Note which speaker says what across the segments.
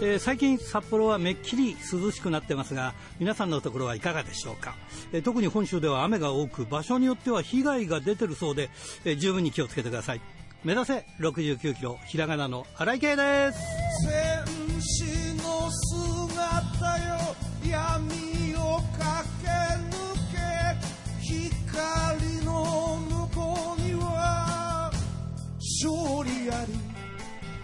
Speaker 1: えー、最近札幌はめっきり涼しくなってますが皆さんのところはいかがでしょうか、えー、特に本州では雨が多く場所によっては被害が出てるそうで、えー、十分に気をつけてください。目指せ！69キロひらがなの荒井圭です。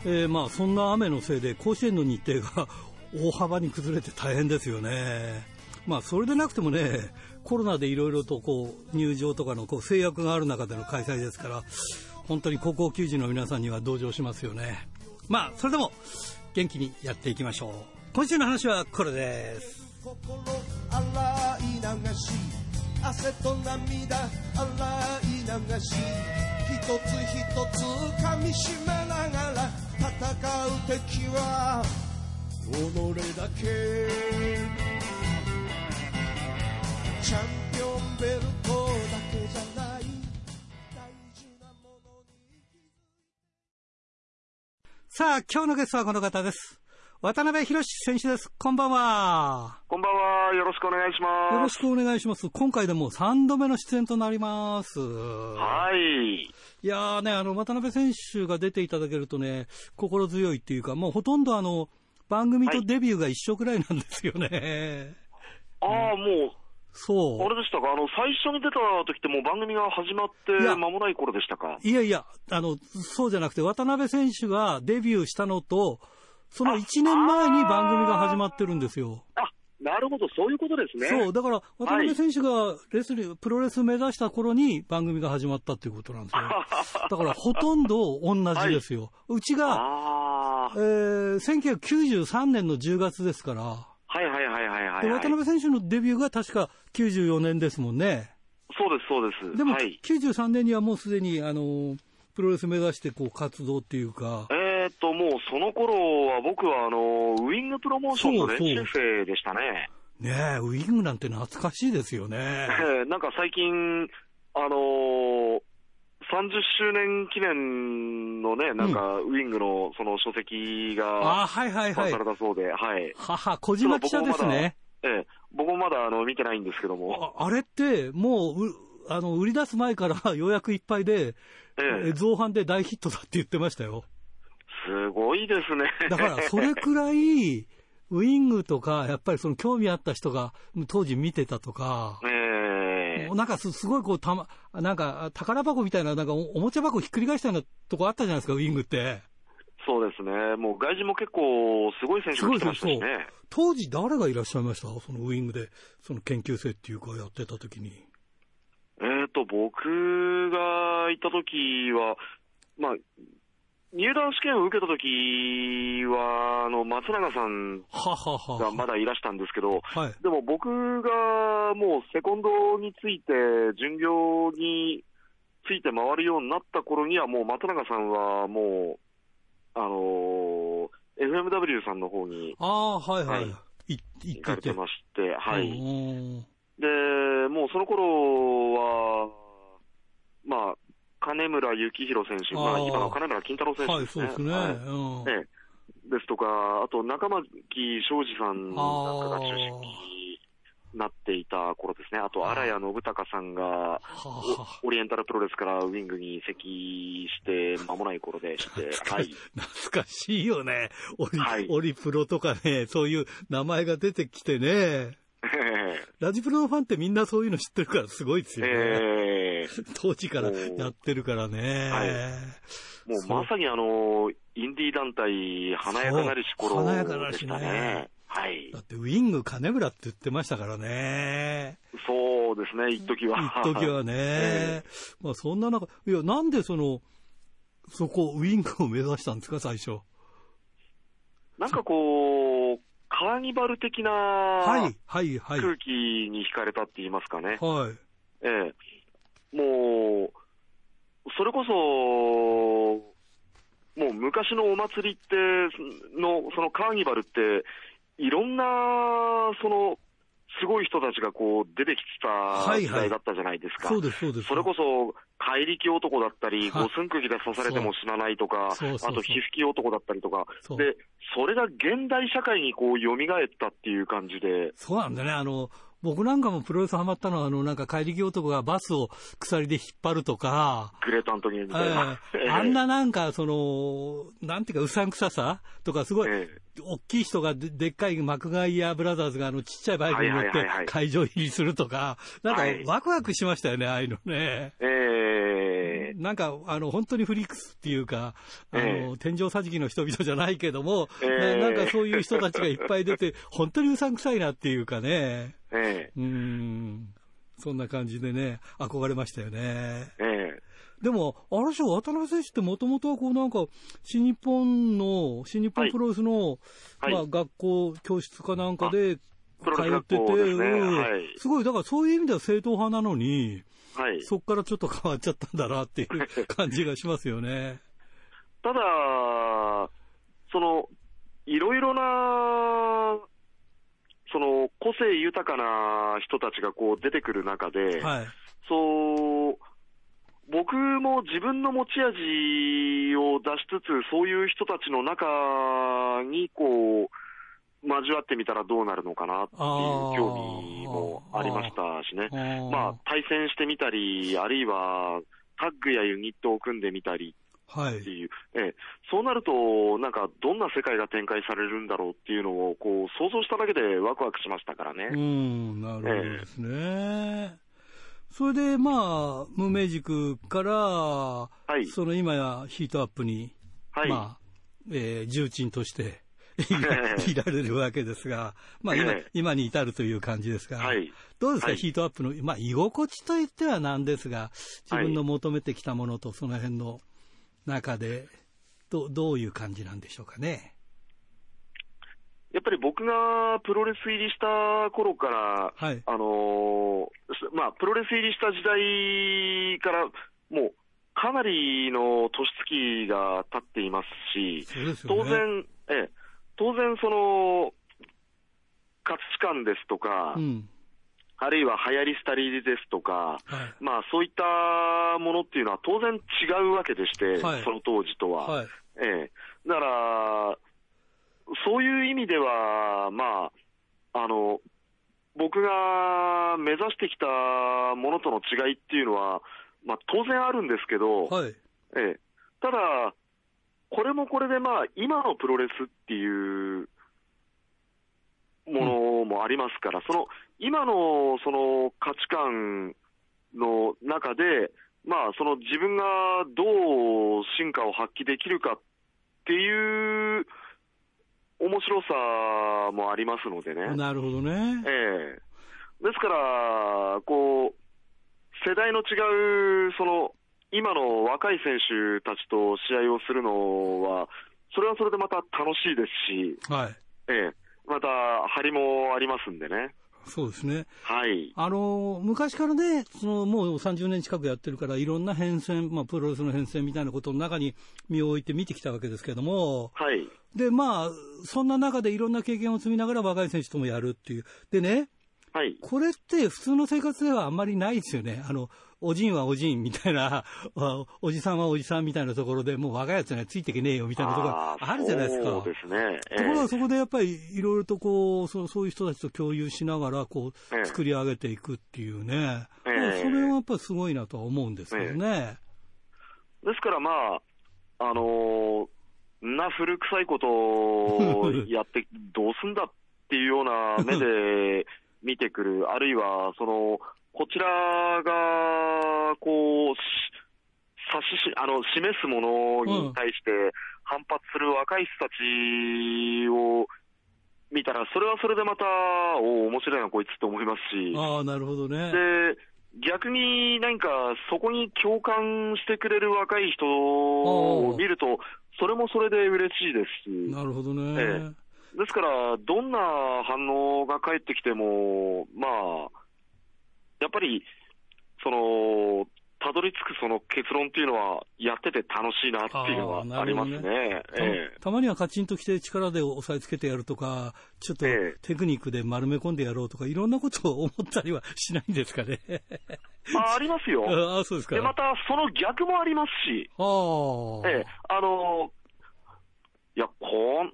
Speaker 1: えー、まあそんな雨のせいで甲子園の日程が 大幅に崩れて大変ですよね。まあそれでなくてもね、コロナでいろいろとこう入場とかのこう制約がある中での開催ですから、本当に高校球児の皆さんには同情しますよね。まあそれでも元気にやっていきましょう。今週の話はこれです。心洗い流し汗と涙洗い流し一つ一つ噛みしめながら戦う敵は己だけチャンピオンベルトだけじゃない大事なものにさあ今日のゲストはこの方です渡辺博選手です。こんばんは。
Speaker 2: こんばんは。よろしくお願いします。
Speaker 1: よろしくお願いします。今回でも3度目の出演となります。
Speaker 2: はい。
Speaker 1: いやーね、あの、渡辺選手が出ていただけるとね、心強いっていうか、もうほとんどあの、番組とデビューが一緒くらいなんですよね。
Speaker 2: はい、ああ、もう、
Speaker 1: そう。
Speaker 2: あれでしたか？あの、最初に出た時ってもう番組が始まって間もない頃でしたか？
Speaker 1: いやいや、あの、そうじゃなくて、渡辺選手がデビューしたのと、その1年前に番組が始まってるんですよ。
Speaker 2: あなるほど、そういうことですね。
Speaker 1: そう、だから、渡辺選手がレスリー、はい、プロレス目指した頃に番組が始まったっていうことなんですよ。だから、ほとんど同じですよ。はい、うちが、えー、1993年の10月ですから。
Speaker 2: はいはいはいはいはい、
Speaker 1: 渡辺選手のデビューが確か94年ですもんね。
Speaker 2: そうです、そうです。
Speaker 1: でも、はい、93年にはもうすでに、あの、プロレス目指してこう活動っていうか。
Speaker 2: ええー、っと、もうその頃は僕はあの、ウィングプロモーションの練習生でしたね。
Speaker 1: ねえ、ウィングなんて懐かしいですよね。
Speaker 2: なんか最近、あのー、30周年記念のね、なんか、ウィングのその書籍が、
Speaker 1: あはいはいはい。
Speaker 2: されたそうで、
Speaker 1: はい。はは、小島記者ですね。
Speaker 2: ええ、僕もまだあの見てないんですけども。
Speaker 1: ああれって、もう、あの、売り出す前から予約いっぱいで、ええ、造反で大ヒットだって言ってましたよ。
Speaker 2: すごいですね。
Speaker 1: だから、それくらい、ウィングとか、やっぱりその興味あった人が当時見てたとか、
Speaker 2: え
Speaker 1: ー、なんかすごいこうたま、なんか宝箱みたいな、なんかおもちゃ箱ひっくり返したようなとこあったじゃないですか、ウィングって。
Speaker 2: そうですね。もう外人も結構すごい選手が来てましたしね。
Speaker 1: 当時誰がいらっしゃいました？そのウィングで、その研究生っていうかやってた時に。
Speaker 2: えっ、ー、と、僕がいた時は、まあ、入団試験を受けたときは、あの、松永さんがまだいらしたんですけど、
Speaker 1: はい、
Speaker 2: でも僕がもうセコンドについて、巡業について回るようになった頃には、もう松永さんはもう、あのー、FMW さんの方に、
Speaker 1: ああ、はいはい。はい、
Speaker 2: 行かれてまして、はい。で、もうその頃は、まあ、金村幸宏選手、まあ、今の金村金太郎選手ですね。はい、そうですね。はいですとか、あと中巻庄司さんなんかが中心になっていた頃ですね。あと、荒谷信孝さんが、オリエンタルプロレスからウィングに移籍して間もない頃でして、
Speaker 1: はい。懐かしいよね。オリ、はい、オリプロとかね、そういう名前が出てきてね。ラジプロのファンってみんなそういうの知ってるからすごいですよね。えー、当時からやってるからね。はい、
Speaker 2: もうまさにあの、インディー団体、華やかなりし頃でしたね。華やかなりしね。はい。
Speaker 1: だってウィング金村って言ってましたからね。
Speaker 2: そうですね、一時は。
Speaker 1: 一時はね。えー、まあそんな中、いや、なんでその、そこ、ウィングを目指したんですか、最初？
Speaker 2: なんかこう、カーニバル的な空気に惹かれたって言いますかね。
Speaker 1: はい。
Speaker 2: ええ。もう、それこそ、もう昔のお祭りって、の、そのカーニバルって、いろんな、その、すごい人たちがこう出てきた時代だったじゃないですか。
Speaker 1: はいはい、そうです、そうです。
Speaker 2: それこそ、怪力男だったり、五寸釘で刺されても死なないとか、あと皮膚き男だったりとか、で、それが現代社会にこう蘇ったっていう感じで。
Speaker 1: そうなんだね。あの、僕なんかもプロレスハマったのは、あの、なんか怪力男がバスを鎖で引っ張るとか、
Speaker 2: グレートアントニーみたいな。
Speaker 1: えー、あんななんか、その、なんていうか、うさんくささとか、すごい、えー、大きい人がででっかいマクガイアブラザーズがあのちっちゃいバイクに乗って会場入りするとか、なんかワクワクしましたよね、ああいうのね。
Speaker 2: え
Speaker 1: ー、なんか、あの、本当にフリックスっていうか、あの、えー、天井桟敷の人々じゃないけども、えー、なんかそういう人たちがいっぱい出て、本当にうさんくさいなっていうかね。
Speaker 2: え
Speaker 1: ー、うん。そんな感じでね、憧れましたよね。
Speaker 2: ええ。
Speaker 1: でも、あれでしょ、渡辺選手ってもともとはこうなんか、新日本の、新日本プロレスの、はい、まあ学校、教室かなんかで通ってて、
Speaker 2: ねはい、
Speaker 1: すごい、だからそういう意味では正統派なのに、
Speaker 2: はい、
Speaker 1: そこからちょっと変わっちゃったんだなっていう感じがしますよね。
Speaker 2: ただ、その、いろいろな、その個性豊かな人たちがこう出てくる中で、
Speaker 1: はい、
Speaker 2: そう、僕も自分の持ち味を出しつつ、そういう人たちの中にこう、交わってみたらどうなるのかなっていう興味もありましたしね。まあ、対戦してみたり、あるいはタッグやユニットを組んでみたりっていう、はい、ええ、そうなると、なんかどんな世界が展開されるんだろうっていうのをこう想像しただけでワクワクしましたからね。
Speaker 1: うん、なるほどですね。ええ。それで、まあ、無名塾から、
Speaker 2: はい、
Speaker 1: その今やヒートアップに、
Speaker 2: はい、
Speaker 1: まあ、えー、重鎮として いられるわけですが、まあ今、今に至るという感じですが、
Speaker 2: はい、
Speaker 1: どうですか、はい、ヒートアップの、まあ、居心地といってはなんですが、自分の求めてきたものとその辺の中で、どどういう感じなんでしょうかね？
Speaker 2: やっぱり僕がプロレス入りした頃から、
Speaker 1: はい、
Speaker 2: あのー、まあ、プロレス入りした時代から、もう、かなりの年月が経っていますし、
Speaker 1: すね、
Speaker 2: 当然、ええ、当然その、価値観ですとか、
Speaker 1: うん、
Speaker 2: あるいは流行り廃りですとか、
Speaker 1: はい、
Speaker 2: まあそういったものっていうのは当然違うわけでして、
Speaker 1: はい、
Speaker 2: その当時とは。
Speaker 1: はい、
Speaker 2: ええ、だから、そういう意味では、まあ、あの、僕が目指してきたものとの違いっていうのは、まあ、当然あるんですけど、
Speaker 1: はい、
Speaker 2: ええ、ただ、これもこれで、まあ、今のプロレスっていうものもありますから、うん、その今のその価値観の中で、まあ、その自分がどう進化を発揮できるかっていう面白さもありますのでね。
Speaker 1: なるほどね。
Speaker 2: ええですから、こう、世代の違う、その、今の若い選手たちと試合をするのは、それはそれでまた楽しいです
Speaker 1: し、はい。
Speaker 2: ええまた、張りもありますんでね。
Speaker 1: そうですね。
Speaker 2: はい。
Speaker 1: あの、昔からね、その、もう30年近くやってるから、いろんな変遷、まあ、プロレスの変遷みたいなことの中に身を置いて見てきたわけですけれども、
Speaker 2: はい。
Speaker 1: で、まあ、そんな中でいろんな経験を積みながら若い選手ともやるっていう。でね、
Speaker 2: はい。
Speaker 1: これって普通の生活ではあんまりないですよね。あの、おじんはおじんみたいな、おじさんはおじさんみたいなところで、もう若いやつにはついていけねえよみたいなところあるじゃないですか。
Speaker 2: そうですね。
Speaker 1: えー、ところがそこでやっぱりいろいろとこうそ、そういう人たちと共有しながら、こう、作り上げていくっていうね。
Speaker 2: えー、
Speaker 1: それはやっぱりすごいなとは思うんですけどね。
Speaker 2: えー、ですからまあ、あのー、な古臭いことをやってどうすんだっていうような目で見てくる、あるいは、その、こちらが、こう、指し、あの、示すものに対して反発する若い人たちを見たら、それはそれでまた、お面白いな、こいつって思いますし。
Speaker 1: ああ、なるほどね。
Speaker 2: で、逆に何かそこに共感してくれる若い人を見ると、それもそれで嬉しいですし。
Speaker 1: なるほどね。
Speaker 2: ええ、ですから、どんな反応が返ってきても、まあ、やっぱり、その、たどり着くその結論っていうのは、やってて楽しいなっていうのはありますね。ね
Speaker 1: えたまにはカチンときて力で押さえつけてやるとか、ちょっとテクニックで丸め込んでやろうとか、いろんなことを思ったりはしないんですかね。
Speaker 2: あありますよ。
Speaker 1: あそうですか。
Speaker 2: で、またその逆もありますし、
Speaker 1: あ
Speaker 2: ええ、あの、いや、こん、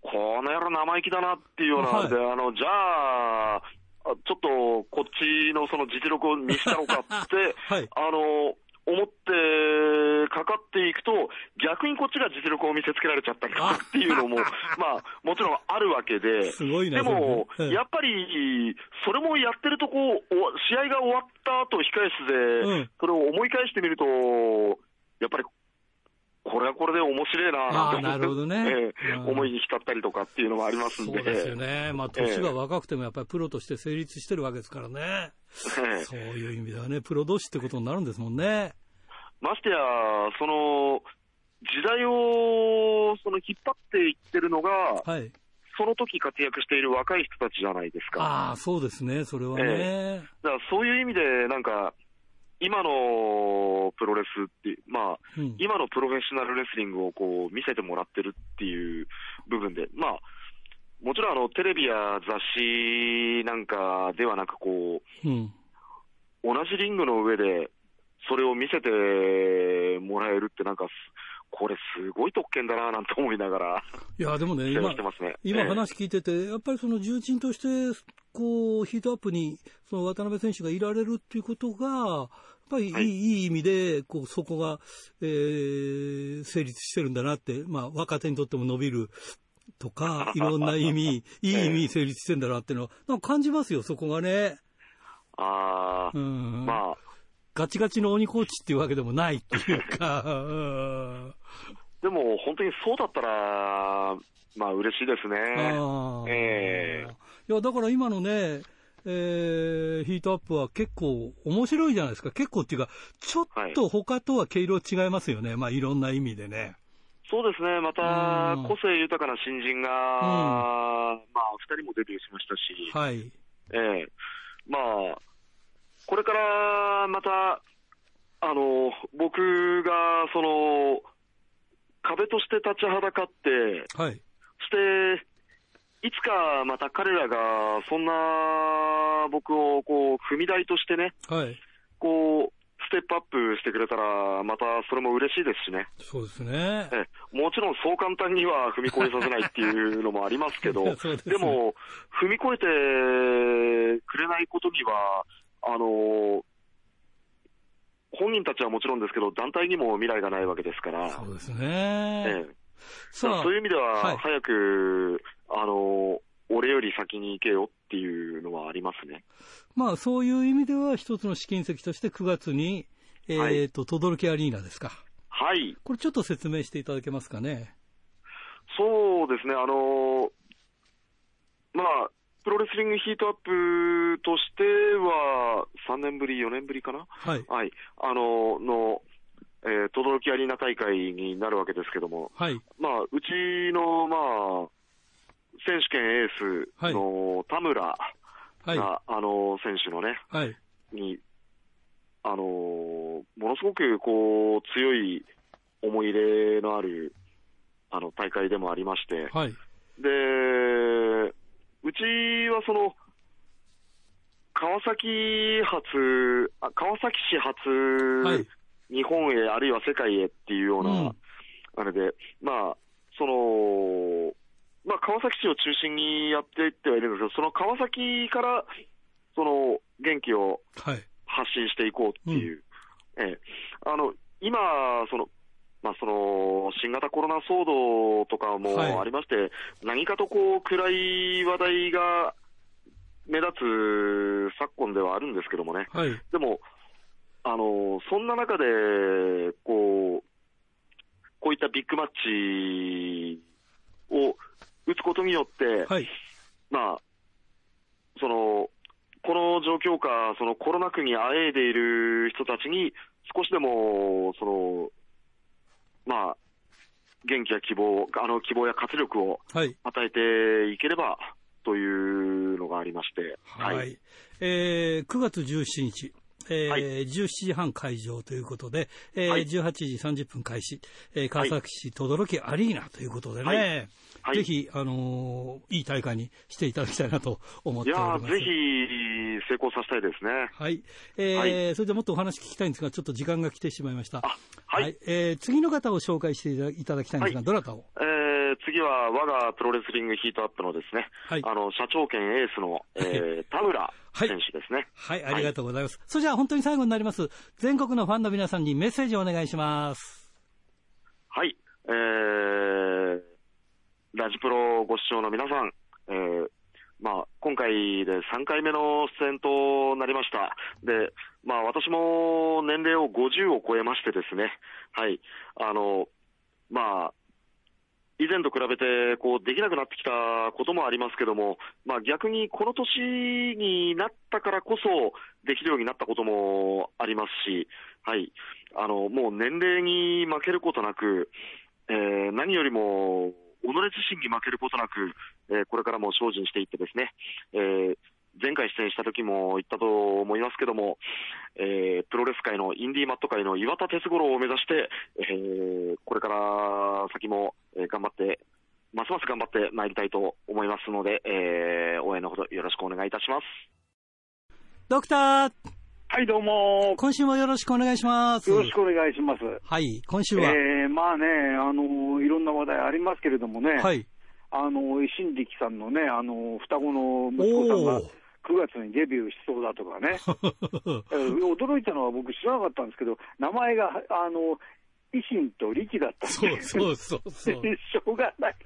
Speaker 2: この野郎生意気だなっていうようなはい、あの、じゃあ、ちょっとこっちのその実力を見せたのかって、はい、あの、思ってかかっていくと、逆にこっちが実力を見せつけられちゃったりとかっていうのも、まあ、もちろんあるわけで、
Speaker 1: で
Speaker 2: も、やっぱり、それもやってるとこう、試合が終わった後、控室で、それを思い返してみると、やっぱりこれはこれで面白いな
Speaker 1: なるほどね、
Speaker 2: えー、思いに浸ったりとかっていうのがありますんで。
Speaker 1: そうですよね。まあ、年が若くてもやっぱりプロとして成立してるわけですからね。そういう意味ではね、プロ同士ってことになるんですもんね。
Speaker 2: ましてや、その、時代をその引っ張っていってるのが、はい、その時活躍している若い人たちじゃないですか。
Speaker 1: ああ、そうですね、それはね。え
Speaker 2: ー、だからそういう意味で、なんか、今のプロレスって、まあ、うん、今のプロフェッショナルレスリングをこう見せてもらってるっていう部分で、まあ、もちろんあのテレビや雑誌なんかではなくこう、うん、同じリングの上でそれを見せてもらえるってなんか、これすごい特権だななんて思いながら。
Speaker 1: いや、でもね、今、ね、今話聞いてて、やっぱりその重鎮として、こう、ヒートアップに、その渡辺選手がいられるっていうことが、やっぱりいいはい、いい意味で、こう、そこが、えー、成立してるんだなって、まあ、若手にとっても伸びるとか、いろんな意味、いい意味成立してんだなっていうのは、なんか感じますよ、そこがね。
Speaker 2: ああ、うん、まあ、
Speaker 1: ガチガチの鬼コーチっていうわけでもないっていうか、
Speaker 2: でも本当にそうだったら、まあ嬉しいですね。え
Speaker 1: ー、いや、だから今のね、えー、ヒートアップは結構面白いじゃないですか。結構っていうか、ちょっと他とは毛色違いますよね。はい、まあいろんな意味でね。
Speaker 2: そうですね。また、個性豊かな新人が、うん、まあ二人もデビューしましたし。
Speaker 1: はい。
Speaker 2: ええー、まあ、これからまた、あの、僕が、その、壁として立ちはだかって、
Speaker 1: はい。
Speaker 2: して、いつかまた彼らが、そんな僕をこう踏み台としてね、
Speaker 1: はい、
Speaker 2: こう、ステップアップしてくれたら、またそれも嬉しいですしね。
Speaker 1: そうですね。
Speaker 2: えもちろんそう簡単には踏み越えさせないっていうのもありますけど、でね、でも、踏み越えてくれないことには、あの本人たちはもちろんですけど、団体にも未来がないわけですから。
Speaker 1: そうですね。え
Speaker 2: えそういう意味では、早く、はい、あの、俺より先に行けよっていうのはありますね。
Speaker 1: まあ、そういう意味では、一つの試金石として9月に、えっ、ー、と、等々力アリーナですか。
Speaker 2: はい。
Speaker 1: これちょっと説明していただけますかね。
Speaker 2: そうですね、あの、まあ、プロレスリングヒートアップとしては、3年ぶり、4年ぶりかな、
Speaker 1: はい、
Speaker 2: はい、あのの、えー、轟アリーナ大会になるわけですけども、
Speaker 1: はい、
Speaker 2: まあ、うちの、まあ、選手権エースの田村が、はい、あの選手のね、
Speaker 1: はい、
Speaker 2: に、あのものすごくこう強い思い入れのあるあの大会でもありまして、
Speaker 1: はい、
Speaker 2: でうちはその、川崎発、あ川崎市発、はい、日本へ、あるいは世界へっていうような、うん、あれで、まあ、その、まあ、川崎市を中心にやっていってはいるんですけど、その川崎から、その、元気を発信していこうっていう。はいうん、ええ、あの、今、その、まあ、その新型コロナ騒動とかもありまして、はい、何かとこう暗い話題が目立つ昨今ではあるんですけどもね、
Speaker 1: はい、
Speaker 2: でも、あのそんな中でこう、こういったビッグマッチを打つことによって、
Speaker 1: はい、
Speaker 2: まあ、そのこの状況下、そのコロナ禍にあえいでいる人たちに、少しでもそのまあ、元気や希望、あの希望や活力を与えていければというのがありまして、
Speaker 1: はい、はい、えー、9月17日、えーはい、17時半会場ということで、えーはい、18時30分開始、えー、川崎市等々力アリーナということでね、はい。はい、ぜひ、あのー、いい大会にしていただきたいなと思っております。
Speaker 2: いやぜひ成功させたいですね。
Speaker 1: はい。えー、はい、それでもっとお話聞きたいんですが、ちょっと時間が来てしまいました。
Speaker 2: はい。はい、
Speaker 1: えー、次の方を紹介していただきたいんですが、どなたを？
Speaker 2: えー、次は我がプロレスリングヒートアップのですね、はい、あの、社長兼エースの、えー、田村選手ですね、
Speaker 1: はい。はい、ありがとうございます。それじゃあ本当に最後になります。全国のファンの皆さんにメッセージをお願いします。
Speaker 2: はい。えー、ラジプロご視聴の皆さん、えー、回で3回目の出演となりました。で、まあ、私も年齢を50を超えましてですね、はい、あの、まあ、以前と比べてこうできなくなってきたこともありますけども、まあ、逆にこの年になったからこそできるようになったこともありますし、はい、あのもう年齢に負けることなく、えー、何よりも己自身に負けることなく、えー、これからも精進していってですね、えー、前回出演した時も言ったと思いますけども、えー、プロレス界のインディーマット界の岩田哲五郎を目指して、えー、これから先も、頑張って、ますます頑張ってまいりたいと思いますので、え応援のほどよろしくお願いいたします。
Speaker 1: ドクター
Speaker 3: はい、どうも。
Speaker 1: 今週もよろしくお願いします。
Speaker 3: よろしくお願いします。
Speaker 1: はい、今週は？
Speaker 3: えー、まあね、あの、いろんな話題ありますけれどもね。
Speaker 1: はい。
Speaker 3: あの、石新力さんのね、あの、双子の息子さんが、9月にデビューしそうだとかね。驚いたのは僕知らなかったんですけど、名前が、あの、維新と力だった
Speaker 1: そうそうそうそう。
Speaker 3: しょうがない。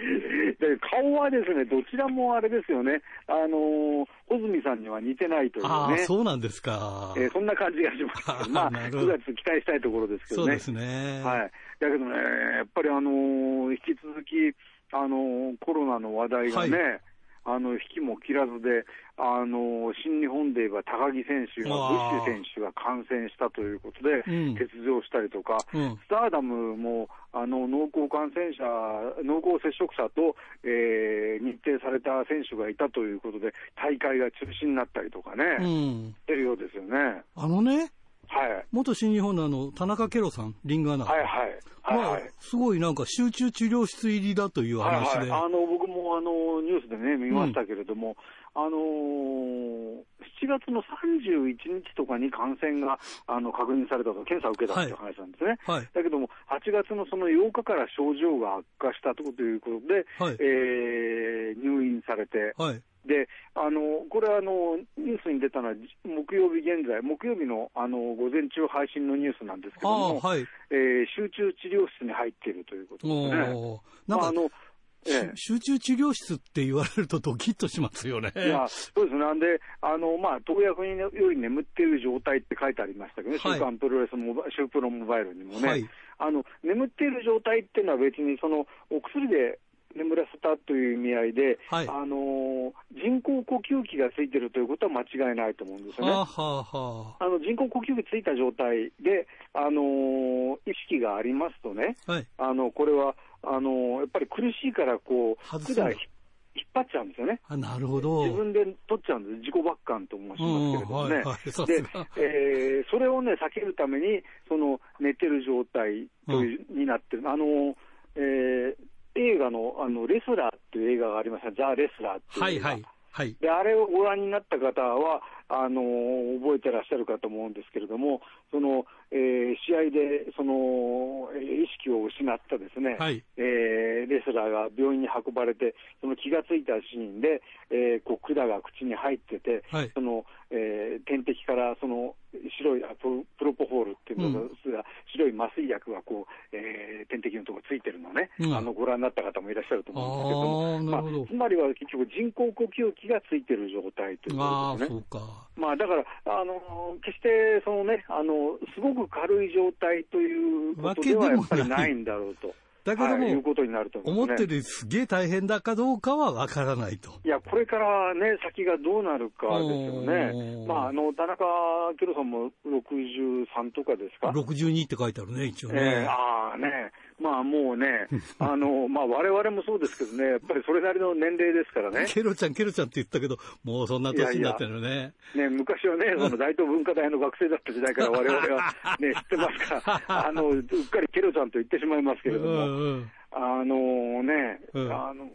Speaker 3: で顔はですね、どちらもあれですよね、あの穂積さんには似てないというね、あ
Speaker 1: そうなんですか、
Speaker 3: えー、そんな感じがします、まあ、9月期待したいところですけどね、
Speaker 1: そうですね。
Speaker 3: はい、だけどね、やっぱり、あのー、引き続き、あのー、コロナの話題がね、はいあの引きも切らずで、あの新日本で言えば高木選手やブッシュ選手が感染したということで、欠場したりとか、うん、スターダムもあの濃厚感染者、濃厚接触者と、えー、日程された選手がいたということで、大会が中止になったりとかね、うん、してるようですよね。
Speaker 1: あのね、
Speaker 3: はい、
Speaker 1: 元新日本のあの田中ケロさん、リングアナ、
Speaker 3: はいはい。はい
Speaker 1: まあ、すごいなんか集中治療室入りだという話で、
Speaker 3: はいはい、あの僕もあのニュースでね、見ましたけれども、うん、あのー、7月の31日とかに感染があの確認されたと、検査を受けたという話なんですね、
Speaker 1: はい。はい、
Speaker 3: だけども、8月のその8日から症状が悪化したということで、はい、えー、入院されて、
Speaker 1: はい
Speaker 3: であのこれはあのニュースに出たのは木曜日現在、木曜日のあの午前中配信のニュースなんですけども、
Speaker 1: はい。
Speaker 3: えー、集中治療室に入っているということですね。
Speaker 1: なんか、まあ、あのええ、集中治療室って言われるとドキッとしますよね。
Speaker 3: いや、そうです。ね。なんで、あの、まあ、投薬より眠っている状態って書いてありましたけどね、はい、週刊プロレスモバ、週プロモバイルにもね、はい、あの、眠っている状態っていうのは別に、その、お薬で眠らせたという意味合いで、はい、あの人工呼吸器がついてるということは間違いないと思うんですよね。はあ
Speaker 1: は
Speaker 3: あ、あの人工呼吸器ついた状態で、あの意識がありますとね、
Speaker 1: はい、
Speaker 3: あのこれはあのやっぱり苦しいからこう、管引っ張っちゃうんですよね。
Speaker 1: あなるほど。
Speaker 3: 自分で取っちゃうんです。自己抜管と申しますけれどもね。はいはい、で、えー、それをね、避けるために、その寝てる状態という、うん、になってる。あの、えー、映画のあのレスラーっていう映画がありました、ザ・レスラーっていう。はいはい。はい、であれをご覧になった方はあの覚えてらっしゃるかと思うんですけれども、そのえー、試合でその、えー、意識を失ったですね、
Speaker 1: はい、
Speaker 3: えー、レスラーが病院に運ばれて、その気がついたシーンで、えー、こう管が口に入ってて、
Speaker 1: はい、
Speaker 3: そのえー、点滴からその白いプロポホールっていうのが、うん、白い麻酔薬がこう、えー、点滴のところついてるのね、うん、あのご覧になった方もいらっしゃると思うんですけども、まあ、つまりは結局、人工呼吸器がついてる状態ということですね。まあ、だからあの、決してその、ね、あのすごく軽い状態ということではやっぱりないんだろうと。
Speaker 1: だけども、はい、
Speaker 3: いうことになると
Speaker 1: 思、ね、思ってるすげえ大変だかどうかは分からないと。
Speaker 3: いや、これからね、先がどうなるかですよね。まあ、あの、田中圭さんも63とかですか
Speaker 1: ?62 って書いてあるね、一応ね。
Speaker 3: えー、ああね、まあもうね、あの、まあ我々もそうですけどね、やっぱりそれなりの年齢ですからね。
Speaker 1: ケロちゃん、ケロちゃんって言ったけど、もうそんな年になってるね。
Speaker 3: いやいやね、昔はね、その大東文化大の学生だった時代から我々は ね、知ってますから、あの、うっかりケロちゃんと言ってしまいますけれども、うんうん、あのね、うん、あの、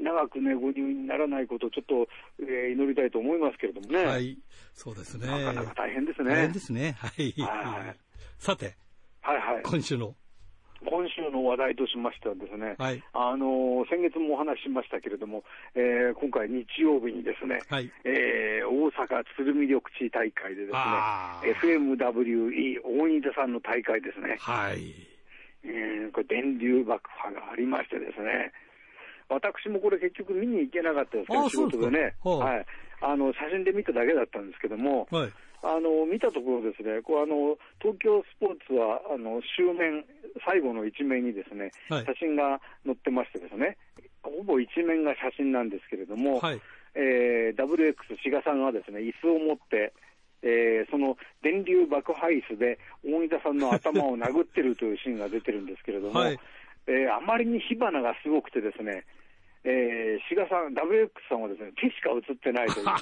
Speaker 3: 長くね、ご入院にならないことをちょっと、えー、祈りたいと思いますけれどもね。
Speaker 1: はい。そうですね。
Speaker 3: なかなか大変ですね。
Speaker 1: 大変ですね。はい。はい、さて。
Speaker 3: はいはい。
Speaker 1: 今週の。
Speaker 3: 今週の話題としましてはですね、はい、あの先月もお話ししましたけれども、えー、今回日曜日にですね、はい、えー、大阪鶴見緑地大会でですね、FMWE 大仁田さんの大会ですね。
Speaker 1: はい。
Speaker 3: えー、これ電流爆破がありましてですね、私もこれ結局見に行けなかったですか。ら、仕事でね、はい、あの写真で見ただけだったんですけども、はい、あの見たところですね、こうあの東京スポーツはあの終面、最後の一面にですね、はい、写真が載ってましてですね、ほぼ一面が写真なんですけれども、はい、えー、WX 志賀さんがですね、椅子を持って、えー、その電流爆破椅子で大分さんの頭を殴ってるというシーンが出てるんですけれども、はい、えー、あまりに火花がすごくてですね、えー、志賀さん、WX さんはですね、手しか映ってないという。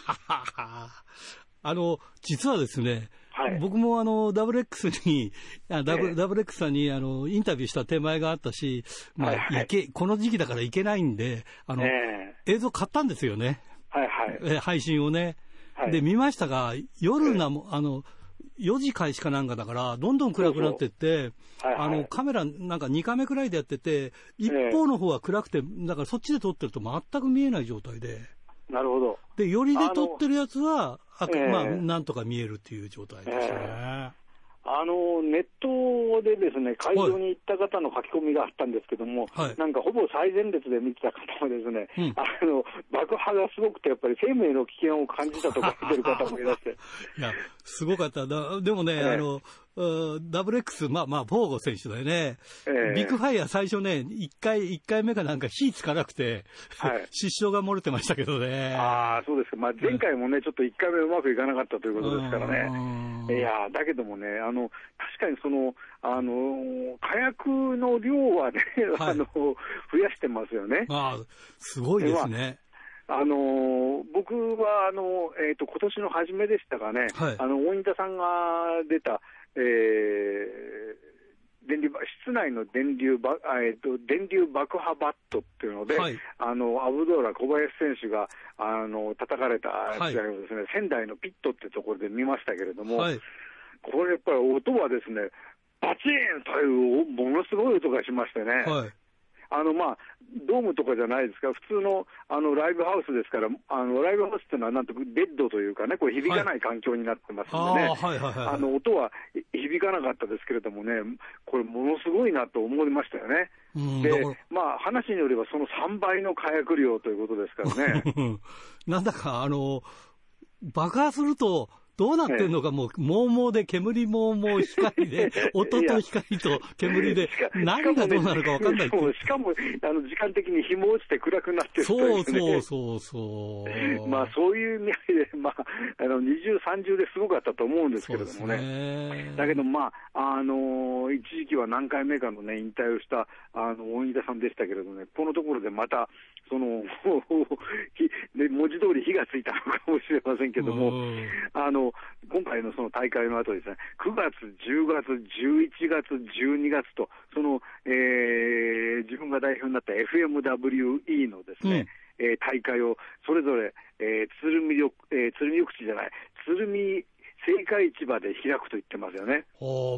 Speaker 1: あの、実はですね、はい、僕もあの、WX に、WX さんにあの、インタビューした手前があったし、まあ、はいはい、いけ、この時期だから行けないんで、あの、えー、映像買ったんですよね。
Speaker 3: はいはい。
Speaker 1: 配信をね。はい、で、見ましたが、夜なも、あの、4時開始かなんかだから、どんどん暗くなってって、あの、カメラなんか2カメくらいでやってて、一方の方は暗くて、だからそっちで撮ってると全く見えない状態で。
Speaker 3: なるほど。
Speaker 1: で、よりで撮ってるやつは、あまあ、なんとか見えるっていう状態ですね。
Speaker 3: あのネットでですね会場に行った方の書き込みがあったんですけども、はい、なんかほぼ最前列で見てた方もですね、うん、あの爆破がすごくて、やっぱり生命の危険を感じたと書いてる方もいらして。
Speaker 1: いや、すごかった。だでもね、えー、あの、ダブル X、まあまあ、ボーゴ選手だよね。えー、ビッグファイヤー最初ね、1回、一回目かなんか火つかなくて、はい、失笑が漏れてましたけどね。
Speaker 3: ああ、そうですか。まあ前回もね、ちょっと1回目うまくいかなかったということですからね。いやだけどもね、あの、確かにその、あの、火薬の量はね、はい、あの、増やしてますよね。
Speaker 1: ああ、すごいですね。
Speaker 3: あのー、僕はあの、えーと、今年の初めでしたがね、はい、あの大仁田さんが出た、えー、電流室内の電流ば、えーと、電流爆破バットっていうので、はい、あのアブドーラ小林選手があの叩かれた試合をですね、はい、仙台のピットってところで見ましたけれども、はい、これやっぱり音はですね、バチーンというものすごい音がしましてね。あのまあ、ドームとかじゃないですか、普通のあのライブハウスですから、あのライブハウスっていうのは、なんとベッドというかね、これ、響かない環境になってますんでね、あの音は響かなかったですけれどもね、これ、ものすごいなと思いましたよね。で、まあ、話によれば、その3倍の火薬量ということですからね。
Speaker 1: なんだか、あの、爆破すると、どうなってんのか、もう、もうもうで、煙もうもう光で、音と光と煙で、何がどうなるか分かんない
Speaker 3: しかも、あの、時間的に日も落ちて暗くなってると
Speaker 1: いう、ね、そうそうそう。
Speaker 3: まあ、そういう意味で、まあ、あの、二重三重ですごかったと思うんですけれどもね。ね。だけど、まあ、あの、一時期は何回目かのね、引退をした、あの、大仁田さんでしたけれどもね、このところでまた、その、で文字通り火がついたのかもしれませんけども、あの、今回のその大会の後ですね、9月、10月、11月、12月と、その、えー、自分が代表になった FMWE のですね、うん、えー、大会をそれぞれ、えー、鶴見緑、えー、鶴見緑地じゃない、鶴見青果市場で開くと言ってますよね。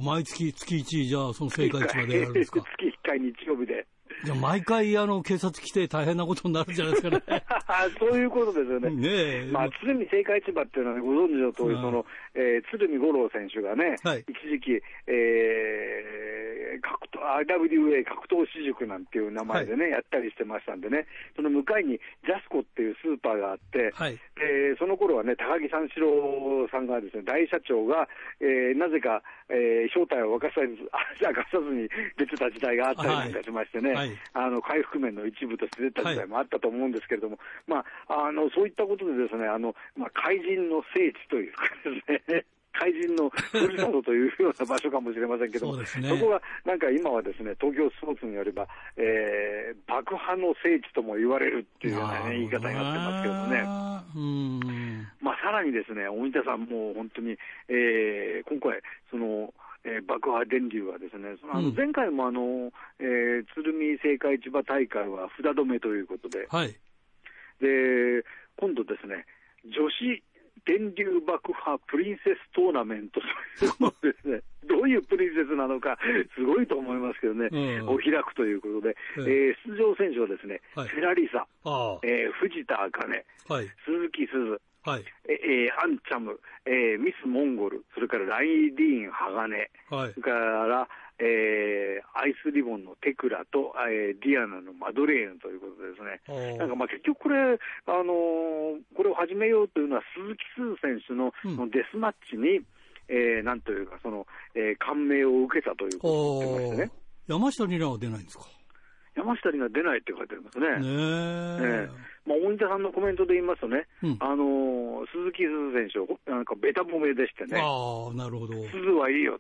Speaker 1: 毎月、月1、じゃあ、その青果市場でやるんですか？
Speaker 3: 月1回日曜日で。
Speaker 1: じゃ毎回、あの、警察来て大変なことになるんじゃないですかね。
Speaker 3: そういうことですよね。ねまあ、鶴見青果市場っていうのは、ね、ご存知の通り、その、えー、鶴見五郎選手がね、はい、一時期、えー、格闘、IWA 格闘私塾なんていう名前でね、はい、やったりしてましたんでね、その向かいにジャスコっていうスーパーがあって、はい、えー、その頃はね、高木三四郎さんがですね、大社長が、えー、なぜか、えー、正体を明かさず、明かさずに出てた時代があったりなんかしましてね、はい、あの回復面の一部として出た時代もあったと思うんですけれども、はい、まあ、あのそういったことでですね、あのまあ、怪人の聖地というかですね、怪人のふるさとというような場所かもしれませんけども、そ、ね,、こがなんか今はですね、東京スポーツによれば、えー、爆破の聖地とも言われるっていうような、ね、言い方になってますけどもね。うん。まあ、さらにですね、大分さんも本当に、えー、今回、その、えー、爆破電流はですね、そのあの前回もあの、えー、鶴見青果市場大会は札止めということで、
Speaker 1: はい、
Speaker 3: で今度ですね、女子電流爆破プリンセストーナメントというのですね、どういうプリンセスなのか、すごいと思いますけどね、うん、を開くということで、えー、出場選手はですね、はい、フェラリサ、えー、藤田茜、はい、鈴木鈴、
Speaker 1: はい、
Speaker 3: えー、アンチャム、えー、ミス・モンゴル、それからライディーン・鋼、はい、それから、えー、アイスリボンのテクラと、えー、ディアナのマドレーヌということでですね、なんかまあ結局これ、あのー、これを始めようというのは、鈴木鈴選手の,、のデスマッチに、えー、なんというか、その、えー、感銘を受けたということを言ってましてね。
Speaker 1: 山下里奈は出ないんですか？
Speaker 3: 山下里奈出ないって書いてありますね。
Speaker 1: ね
Speaker 3: え。まあ、大分さんのコメントで言いますとね、うん、あの鈴木鈴選手、なんかべた褒めでしてね、
Speaker 1: あなるほど。
Speaker 3: 鈴はいいよ、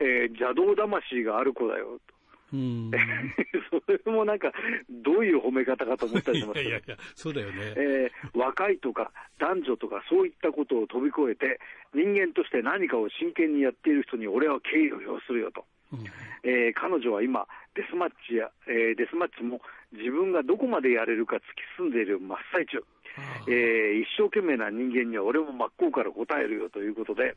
Speaker 3: えー、邪道魂がある子だよと。
Speaker 1: うん、
Speaker 3: それもなんか、どういう褒め方かと思ったりします
Speaker 1: いやいやそうだよね、
Speaker 3: えー、若いとか男女とかそういったことを飛び越えて、人間として何かを真剣にやっている人に俺は敬意を表するよと、うん、えー、彼女は今、デスマッチや、えー、デスマッチも自分がどこまでやれるか突き進んでいる真っ最中、えー、一生懸命な人間には俺も真っ向から答えるよということで、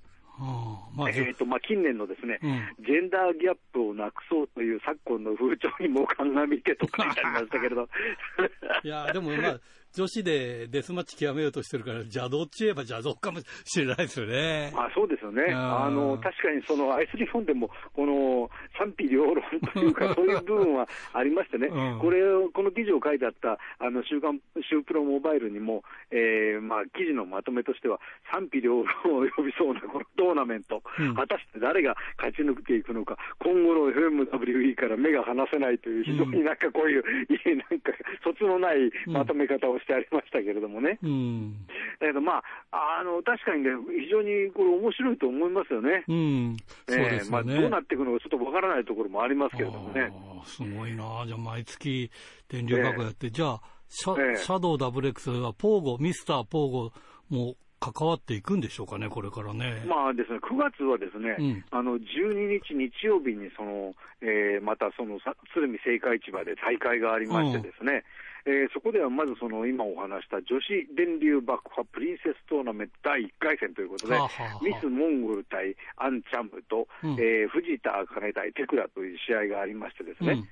Speaker 3: まあ、えーとまあ、近年のですね、うん、ジェンダーギャップをなくそうという昨今の風潮にも鑑みてと書いてありましたけれど。
Speaker 1: いや、でもまあ、女子でデスマッチ極めようとしてるから、邪道っち言えば邪道かもしれないですよね。
Speaker 3: まあ、そうですよね。あの、確かにそのアイスリフォンでも、この賛否両論というか、そういう部分はありましてね、うん、これを、この記事を書いてあった、あの、週刊、週プロモバイルにも、えー、まあ、記事のまとめとしては、賛否両論を呼びそうなこの トーナメント、うん、果たして誰が勝ち抜いていくのか、今後の FMWE から目が離せないという、非常になんかこういう、うん、なんか、そつのないまとめ方をしてありましたけれどもね。
Speaker 1: うん、
Speaker 3: だけどまあ、あの、確かにね、非常にこれ面白いと思いますよね。
Speaker 1: うん。そうですね。まあ、
Speaker 3: どうなっていくのかちょっとわからないところもありますけれどもね。
Speaker 1: すごいなじゃあ毎月電流学やって、えー、じゃあ、シャ,、えー、シャドウダブル X はポーゴ、ミスターポーゴも関わっていくんでしょうかね、これからね。
Speaker 3: まあですね、9月はですね、うん、あの12日日曜日にその、えー、またその鶴見青果市場で大会がありましてですね、うん、えー、そこではまずその今お話した女子電流爆破プリンセストーナメント第1回戦ということで、はあはあ、ミス・モンゴル対アン・チャムと、うん、えー、藤田茜対テクラという試合がありましてですね、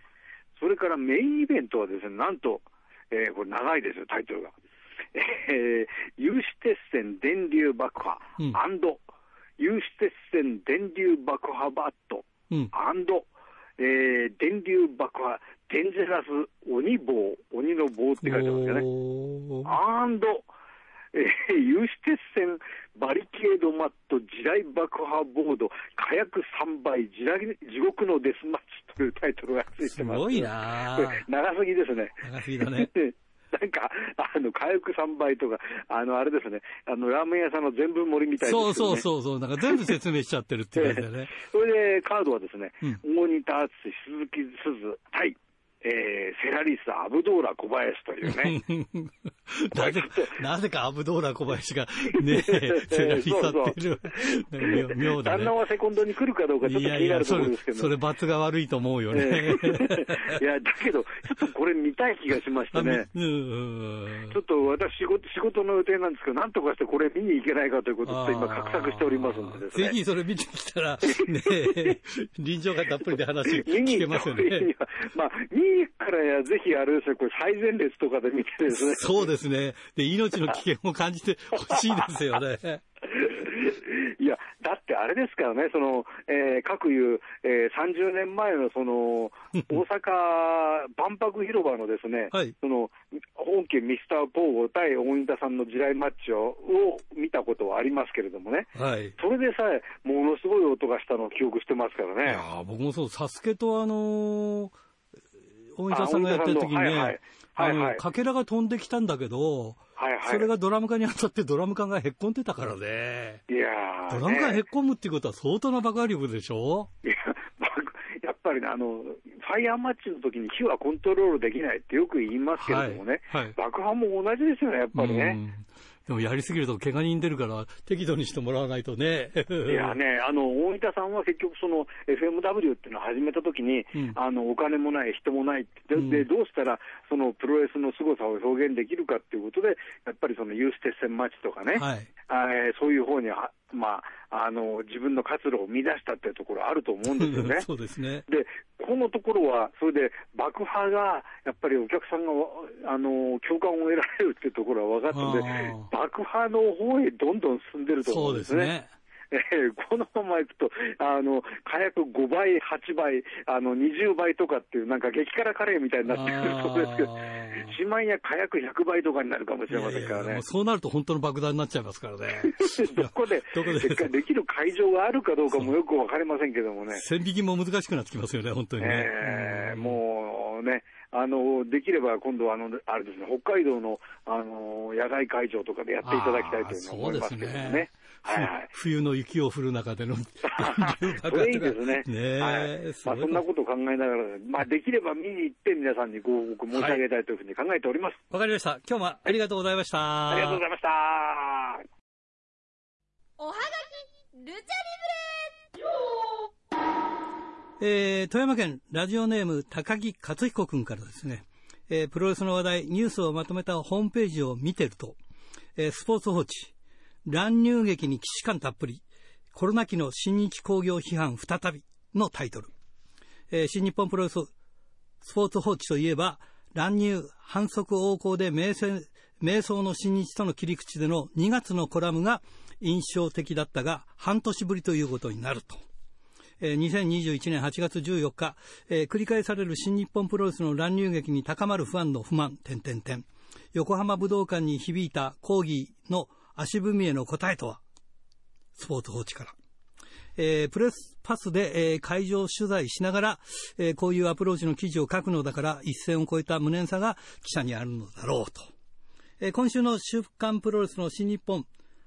Speaker 3: それからメインイベントはですね、なんと、えー、これ長いですよ、タイトルが。えー、有刺鉄線電流爆破、うん、有刺鉄線電流爆破バット、
Speaker 1: うん、
Speaker 3: えー、電流爆破デンジェラス鬼棒、鬼の棒って書いてますよね。アンド、えー、有刺鉄線バリケードマット地雷爆破ボード火薬3倍地地獄のデスマッチというタイトルがついてます。す
Speaker 1: ごいな
Speaker 3: 長すぎですね。
Speaker 1: 長すぎだね。
Speaker 3: なんか、あの、火薬3倍とか、あの、あれですね、あの、ラーメン屋さんの全部盛りみたいな、
Speaker 1: ね、そうそうそうそう、なんか全部説明しちゃってるって感じだね。
Speaker 3: それで、カードはですね、うん、大仁田敦、鈴木鈴、対、えー、セラリス・アブドーラ小林というね。
Speaker 1: なぜなぜかアブドーラ小林がね、セラリサっていう、妙
Speaker 3: だね。旦那はセコンドに来るかどうかちょっと気になるところですけど、
Speaker 1: ね、それ罰が悪いと思うよね。
Speaker 3: いや、だけど、ちょっとこれ見たい気がしましてね。ちょっと私仕事、仕事の予定なんですけど、なんとかしてこれ見に行けないかということで今画策しておりますのでです
Speaker 1: ね。ぜひそれ見てきたら、ね、臨場感たっぷりで話聞けますよね。
Speaker 3: まあ、見にからや、ぜひあれですね、これ最前列とかで見てですね。
Speaker 1: そうですね。で、命の危険を感じて ほしいですよね。
Speaker 3: いや、だってあれですからね、その、えー、各いう、えー、30年前のその、大阪万博広場のですね、
Speaker 1: はい、
Speaker 3: その、本家ミスター・ポーゴ対大仁田さんの地雷マッチをを見たことはありますけれどもね、
Speaker 1: はい、
Speaker 3: それでさえ、ものすごい音がしたのを記憶してますからね。い
Speaker 1: や僕もそう、サスケとあのー大分さんがやってる時にね、あの、かけらが飛んできたんだけど、はいはい、それがドラム缶に当たってドラム缶がへっこんでたからね。
Speaker 3: いや
Speaker 1: ドラム缶へっこむっていうことは相当な爆破力でしょ？
Speaker 3: いや、やっぱりね、あの、ファイヤーマッチの時に火はコントロールできないってよく言いますけれどもね、はいはい、爆破も同じですよね、やっぱりね。
Speaker 1: でもやりすぎると怪我人出るから、適度にしてもらわないとね。
Speaker 3: いやね、あの、大分さんは結局その FMW っていうのを始めたときに、うん、あの、お金もない、人もないで、で、どうしたらそのプロレスの凄さを表現できるかっていうことで、やっぱりそのユース鉄線マッチとかね、はい、あそういう方にまあ、あの自分の活路を乱したっていうところあると思うんですよね。
Speaker 1: そうですね
Speaker 3: でこのところは、それで爆破がやっぱりお客さんがあの共感を得られるっていうところは分かったので、爆破の方へどんどん進んでると思うんですね。そうですねえー、このままいくと、あの火薬5倍、8倍、あの20倍とかっていう、なんか激辛カレーみたいになってくるそうですけど、しまいや火薬100倍とかになるかもしれませんからね。いやいや
Speaker 1: そうなると本当の爆弾になっちゃいますからね。
Speaker 3: どこでどこでできる会場があるかどうかもよく分かりませんけどもね。
Speaker 1: 線引きも難しくなってきますよね、本当にね。
Speaker 3: えー、もうね、あのできれば今度はあの、あれですね、北海道のあの野外会場とかでやっていただきたいというふうに思いますけどね。
Speaker 1: はいはい、冬の雪を降る中での
Speaker 3: それいいですね。ねはい、まあ、そんなことを考えながら、まあ、できれば見に行って皆さんにご報告申し上げたいというふうに考えております。
Speaker 1: わ、はい、かりました。今日もありがとうございました。
Speaker 3: ありがとうございました。
Speaker 4: おはがき、ルチャリブ
Speaker 1: レえー、富山県ラジオネーム高木克彦君からですね、えー、プロレスの話題、ニュースをまとめたホームページを見てると、えー、スポーツ報知、乱入劇に既視感たっぷり、コロナ期の新日工業批判再びのタイトル。えー、新日本プロレススポーツ報知といえば、乱入、反則横行で瞑想の新日との切り口での2月のコラムが印象的だったが、半年ぶりということになると。えー、2021年8月14日、えー、繰り返される新日本プロレスの乱入劇に高まるファンの不満、点々点。横浜武道館に響いた抗議の足踏みへの答えとは？スポーツ報知から。えー、プレスパスで、えー、会場取材しながら、えー、こういうアプローチの記事を書くのだから一線を越えた無念さが記者にあるのだろうと。えー、今週の週刊プロレスの新日本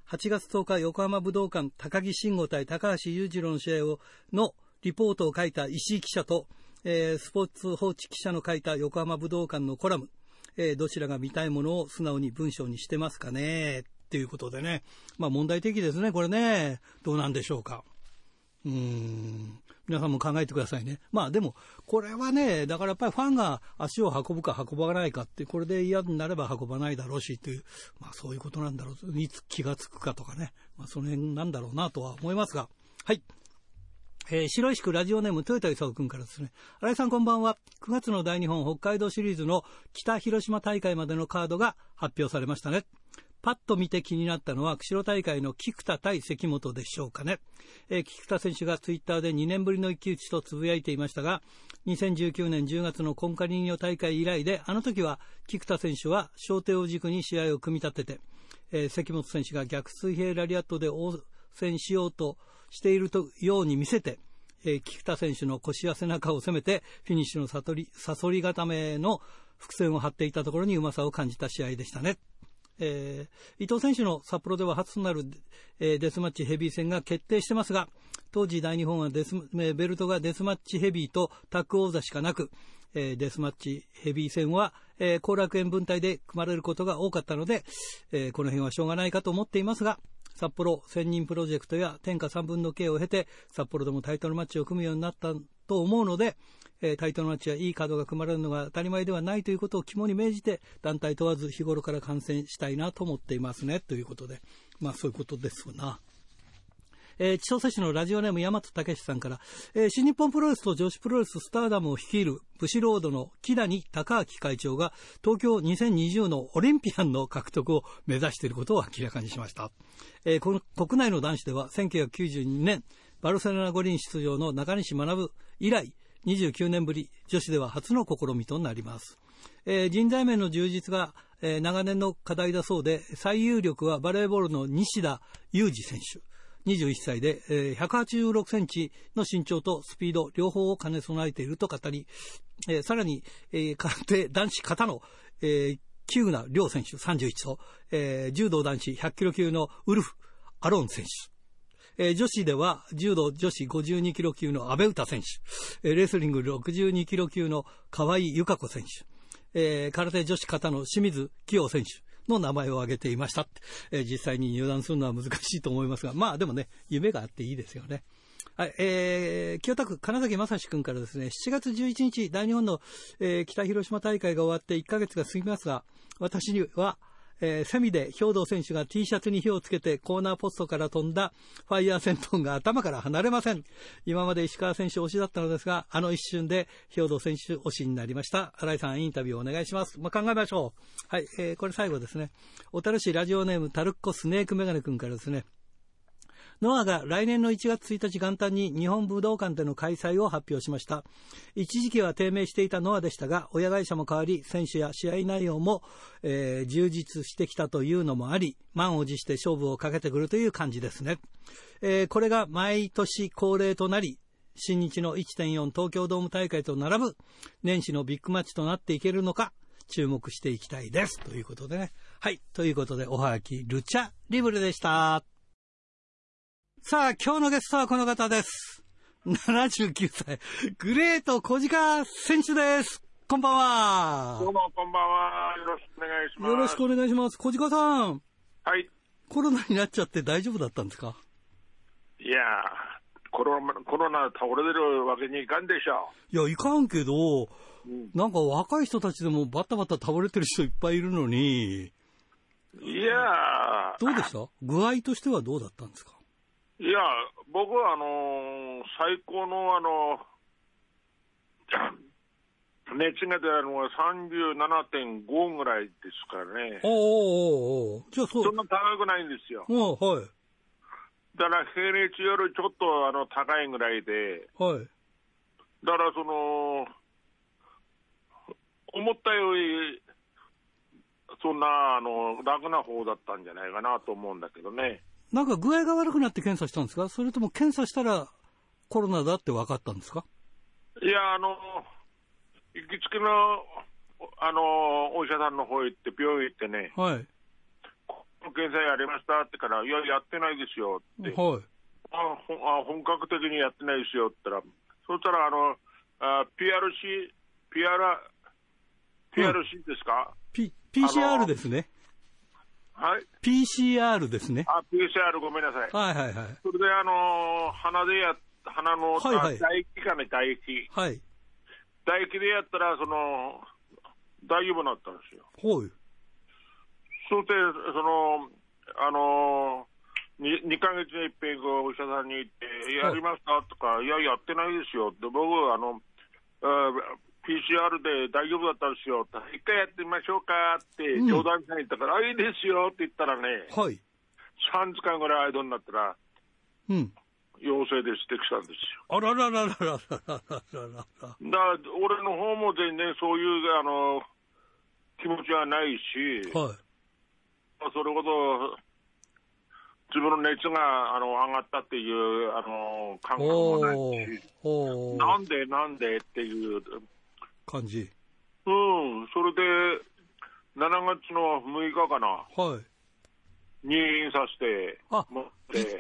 Speaker 1: 8月10日横浜武道館高木慎吾対高橋裕次郎の試合をのリポートを書いた石井記者と、えー、スポーツ報知記者の書いた横浜武道館のコラム、えー、どちらが見たいものを素直に文章にしてますかねっていうことでね、まあ問題的ですね、これね、どうなんでしょうか。うん、皆さんも考えてくださいね。まあでも、これはね、だからやっぱりファンが足を運ぶか運ばないかって、これで嫌になれば運ばないだろうしという、まあそういうことなんだろう。いつ気がつくかとかね、まあその辺なんだろうなとは思いますが。はい。えー、白石区ラジオネーム豊田勲君からですね。新井さんこんばんは。9月の大日本北海道シリーズの北広島大会までのカードが発表されましたね。パッと見て気になったのは、釧路大会の菊田対関本でしょうかね。えー、菊田選手がツイッターで2年ぶりの一騎打ちとつぶやいていましたが、2019年10月のコンカリニオ大会以来で、あの時は菊田選手は小手を軸に試合を組み立てて、えー、関本選手が逆水平ラリアットで応戦しようとしているとように見せて、えー、菊田選手の腰や背中を攻めて、フィニッシュの悟り、サソリ固めの伏線を張っていたところにうまさを感じた試合でしたね。えー、伊藤選手の札幌では初となる、えー、デスマッチヘビー戦が決定してますが、当時大日本はデス、ベルトがデスマッチヘビーとタッグ王座しかなく、えー、デスマッチヘビー戦は後、えー、楽園分隊で組まれることが多かったので、えー、この辺はしょうがないかと思っていますが、札幌専任プロジェクトや天下3分の計を経て、札幌でもタイトルマッチを組むようになったと思うので、えー、タイトルマッチはいいカードが組まれるのが当たり前ではないということを肝に銘じて、団体問わず日頃から観戦したいなと思っていますね、ということで。まあそういうことですな。えー、千歳市のラジオネーム大和武さんから、えー、新日本プロレスと女子プロレススターダムを率いる武士ロードの木谷隆明会長が東京2020のオリンピアンの獲得を目指していることを明らかにしました。えー、この国内の男子では1992年バルセロナ五輪出場の中西学以来29年ぶり、女子では初の試みとなります。えー、人材面の充実が、えー、長年の課題だそうで、最有力はバレーボールの西田裕二選手。21歳で、えー、186センチの身長とスピード両方を兼ね備えていると語り、えー、さらに、えー、空手男子型の、えー、キューナ両選手31と、えー、柔道男子100キロ級のウルフ・アロン選手。えー、女子では柔道女子52キロ級の阿部詩選手、えー、レスリング62キロ級の河合由香子選手、えー、空手女子形の清水清選手の名前を挙げていました。えー、実際に入団するのは難しいと思いますが、まあでもね、夢があっていいですよね。はい、えー、清田区金崎正史君からですね、7月11日、大日本の、えー、北広島大会が終わって1ヶ月が過ぎますが、私には、えー、セミで兵藤選手が T シャツに火をつけてコーナーポストから飛んだファイヤー戦闘が頭から離れません。今まで石川選手推しだったのですが、あの一瞬で兵藤選手推しになりました。新井さん、インタビューお願いします。まあ、考えましょう。はい、えー、これ最後ですね。小樽市ラジオネームタルッコスネークメガネ君からですね。ノアが来年の1月1日元旦に日本武道館での開催を発表しました。一時期は低迷していたノアでしたが、親会社も変わり、選手や試合内容も、えー、充実してきたというのもあり、満を持して勝負をかけてくるという感じですね。えー、これが毎年恒例となり、新日の1.4東京ドーム大会と並ぶ年始のビッグマッチとなっていけるのか、注目していきたいです。ということでね。はい。ということで、おはがき、ルチャリブルでした。さあ、今日のゲストはこの方です。79歳、グレート小鹿選手です。こんばんは。
Speaker 5: どうも、こんばんは。よろしくお願いします。
Speaker 1: よろしくお願いします。小鹿さん。
Speaker 5: はい。
Speaker 1: コロナになっちゃって大丈夫だったんですか？
Speaker 5: いやコロナ、コロナ倒れてるわけにいかんでしょ
Speaker 1: う。いや、いかんけど、うん、なんか若い人たちでもバタバタ倒れてる人いっぱいいるのに。
Speaker 5: いや
Speaker 1: どうでした？具合としてはどうだったんですか？
Speaker 5: いや、僕はあのー、最高のあの、熱が出るのは37.5ぐらいですからね。
Speaker 1: おおおじゃあそう。
Speaker 5: そんな高くないんですよ。
Speaker 1: おはい。
Speaker 5: だから平熱よりちょっとあの高いぐらいで。
Speaker 1: はい。
Speaker 5: だからその、思ったより、そんなあの楽な方だったんじゃないかなと思うんだけどね。
Speaker 1: なんか具合が悪くなって検査したんですか？それとも検査したらコロナだって分かったんですか？
Speaker 5: いや、あの、行きつけの、あの、お医者さんの方行って、病院行ってね、
Speaker 1: はい。
Speaker 5: 検査やりましたってから、いや、やってないですよって。
Speaker 1: はい。
Speaker 5: ああ本格的にやってないですよって言ったら、そしたら、あの、あ PRC、PR、PRC ですか、
Speaker 1: うん、P、PCR ですね。
Speaker 5: はい。
Speaker 1: PCR ですね。
Speaker 5: あ、PCR ごめんなさい。
Speaker 1: はいはいはい。
Speaker 5: それであのー、鼻でや、鼻の、はいはい、唾液かね、唾液。
Speaker 1: はい。
Speaker 5: 唾液でやったら、その、大丈夫になったんですよ。
Speaker 1: はい。
Speaker 5: そして、その、あのー、2, 2ヶ月に一遍お医者さんに行って、やりましたとか、はい、いや、やってないですよって、僕、あの、PCR で大丈夫だったんですよ、一回やってみましょうかって冗談さん言ったから、うん、あ、いいですよ。って言ったらね、
Speaker 1: はい、
Speaker 5: 3時間ぐらい間になったら、
Speaker 1: うん、
Speaker 5: 陽性で指摘したんですよ。
Speaker 1: あらららららららら
Speaker 5: ら。だから俺の方も全然そういうあの気持ちはないし、
Speaker 1: はい、
Speaker 5: それほど自分の熱があの上がったっていうあの感覚もないし、なんでなんでっていう
Speaker 1: 感じ。
Speaker 5: うん、それで、7月の6日かな。
Speaker 1: はい。
Speaker 5: 入院させて、
Speaker 1: あ、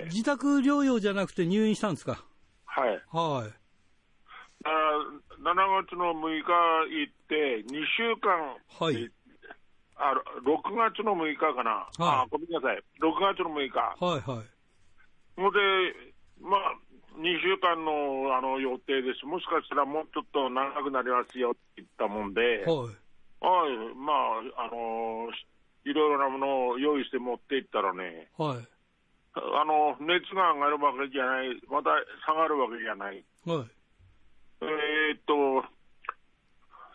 Speaker 1: 自宅療養じゃなくて入院したんですか？
Speaker 5: はい。
Speaker 1: はい。
Speaker 5: あ7月の6日行って、2週間、
Speaker 1: はい。
Speaker 5: あ、6月の6日かな。はい、あ、ごめんなさい。6月の6日。
Speaker 1: はいはい。
Speaker 5: ほんで、まあ、2週間のあの予定です、もしかしたらもうちょっと長くなりますよって言ったもんで、
Speaker 1: はい、
Speaker 5: はい、まあ、あのいろいろなものを用意して持っていったらね、
Speaker 1: はい、
Speaker 5: あの熱が上がるわけじゃない、また下がるわけじゃない。
Speaker 1: はい、
Speaker 5: えー、っと、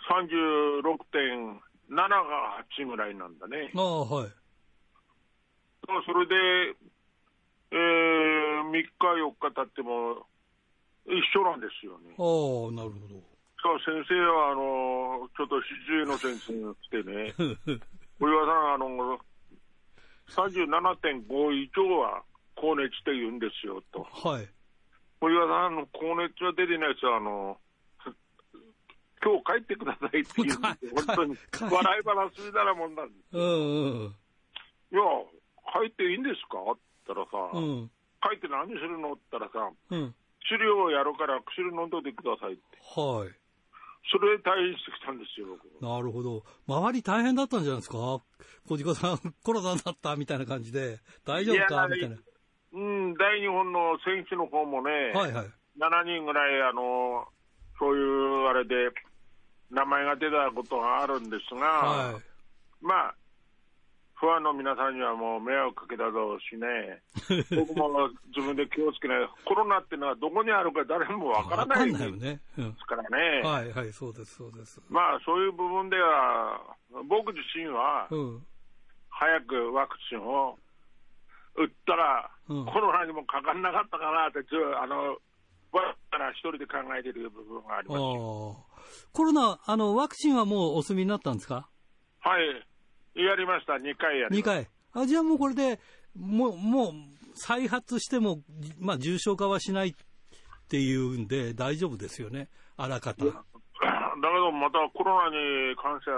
Speaker 5: 36.7が8ぐらいなんだね。
Speaker 1: ああ、はい。
Speaker 5: それで、えー、3日、4日経っても一緒なんですよね。
Speaker 1: ああ、なるほど。
Speaker 5: 先生は、あの、ちょっと四十の先生が来てね、堀場さん、あの、37.5以上は高熱って言うんですよ、と。
Speaker 1: はい。
Speaker 5: 堀場さん、高熱が出てない人は、あの、今日帰ってくださいって言うんですよ。本当に。笑い話みたいなもんなんです。
Speaker 1: うんうん。
Speaker 5: いや、帰っていいんですか？っったらさ、
Speaker 1: うん。
Speaker 5: 帰って何するのって言ったらさ、
Speaker 1: うん。
Speaker 5: 薬をやるから薬飲んどいてくださいって。
Speaker 1: はい。
Speaker 5: それで退院してきたんですよ、僕。
Speaker 1: なるほど。周り大変だったんじゃないですか？小島さん、コロナになったみたいな感じで、大丈夫か？みたいな。
Speaker 5: うん、大日本の選手の方もね、
Speaker 1: はいはい。
Speaker 5: 7人ぐらい、あの、そういうあれで、名前が出たことがあるんですが、
Speaker 1: はい。
Speaker 5: まあ、ファンの皆さんにはもう迷惑かけただろうしね、僕も自分で気をつけない、コロナっていうのはどこにあるか誰もわからないで。すからね、
Speaker 1: はいはい、そうです、そうです。
Speaker 5: まあそういう部分では、僕自身は
Speaker 1: うん。
Speaker 5: 早くワクチンを打ったら、
Speaker 1: うん
Speaker 5: コロナにもかかんなかったかなって、ずあの、わから一人で考えている部分がありますよ。。
Speaker 1: コロナ、あの、ワクチンはもうお済みになったんですか？
Speaker 5: はい。やりました。2回やり
Speaker 1: ?2
Speaker 5: ました。
Speaker 1: 回。あ、じゃあもうこれで、もう、もう、再発しても、まあ、重症化はしないっていうんで、大丈夫ですよね。あらかた。
Speaker 5: だけど、またコロナに関しては、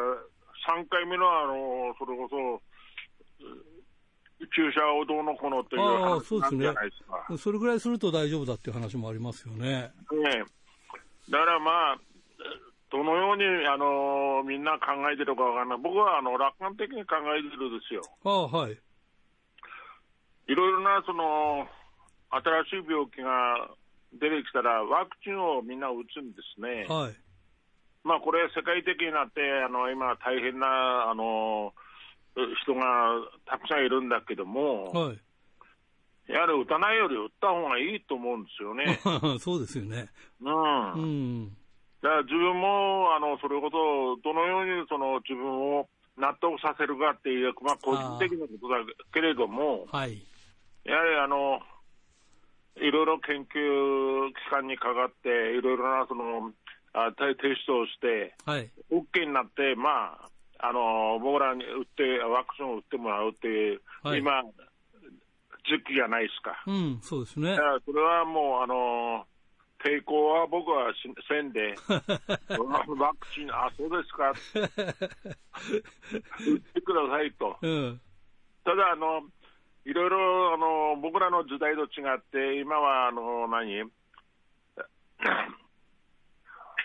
Speaker 5: 3回目の、あの、それこそ、注射をどうのこうのっていう話なんじゃないですか。。
Speaker 1: それぐらいすると大丈夫だっていう話もありますよね。
Speaker 5: ねだからまあ、どのように、あの、みんな考えてるかわからない。僕は、あの、楽観的に考えてるんですよ。
Speaker 1: ああ、はい。
Speaker 5: いろいろな、その、新しい病気が出てきたら、ワクチンをみんな打つんですね。
Speaker 1: はい。
Speaker 5: まあ、これ、世界的になって、あの、今、大変な、あの、人がたくさんいるんだけども、
Speaker 1: はい。
Speaker 5: やはり打たないより打った方がいいと思うんですよね。
Speaker 1: そうですよね。
Speaker 5: うん。
Speaker 1: うん。
Speaker 5: だから自分も、あの、それこそ、どのようにその自分を納得させるかっていう、まあ、個人的なことだけれども、
Speaker 1: はい。
Speaker 5: やはりあの、いろいろ研究機関にかかって、いろいろなその、あ提提出をして、
Speaker 1: はい。
Speaker 5: OK になって、まあ、あの、僕らに打って、ワクチンを打ってもらうっていう、
Speaker 1: はい
Speaker 5: 今、時期じゃないですか。
Speaker 1: うん、そうですね
Speaker 5: だか。らそれはもう、あの、抵抗は僕はしせんで、ワクチン、あ、そうですか、打ってくださいと。
Speaker 1: うん。
Speaker 5: ただ、あの、いろいろ、あの、僕らの時代と違って、今は、あの、何？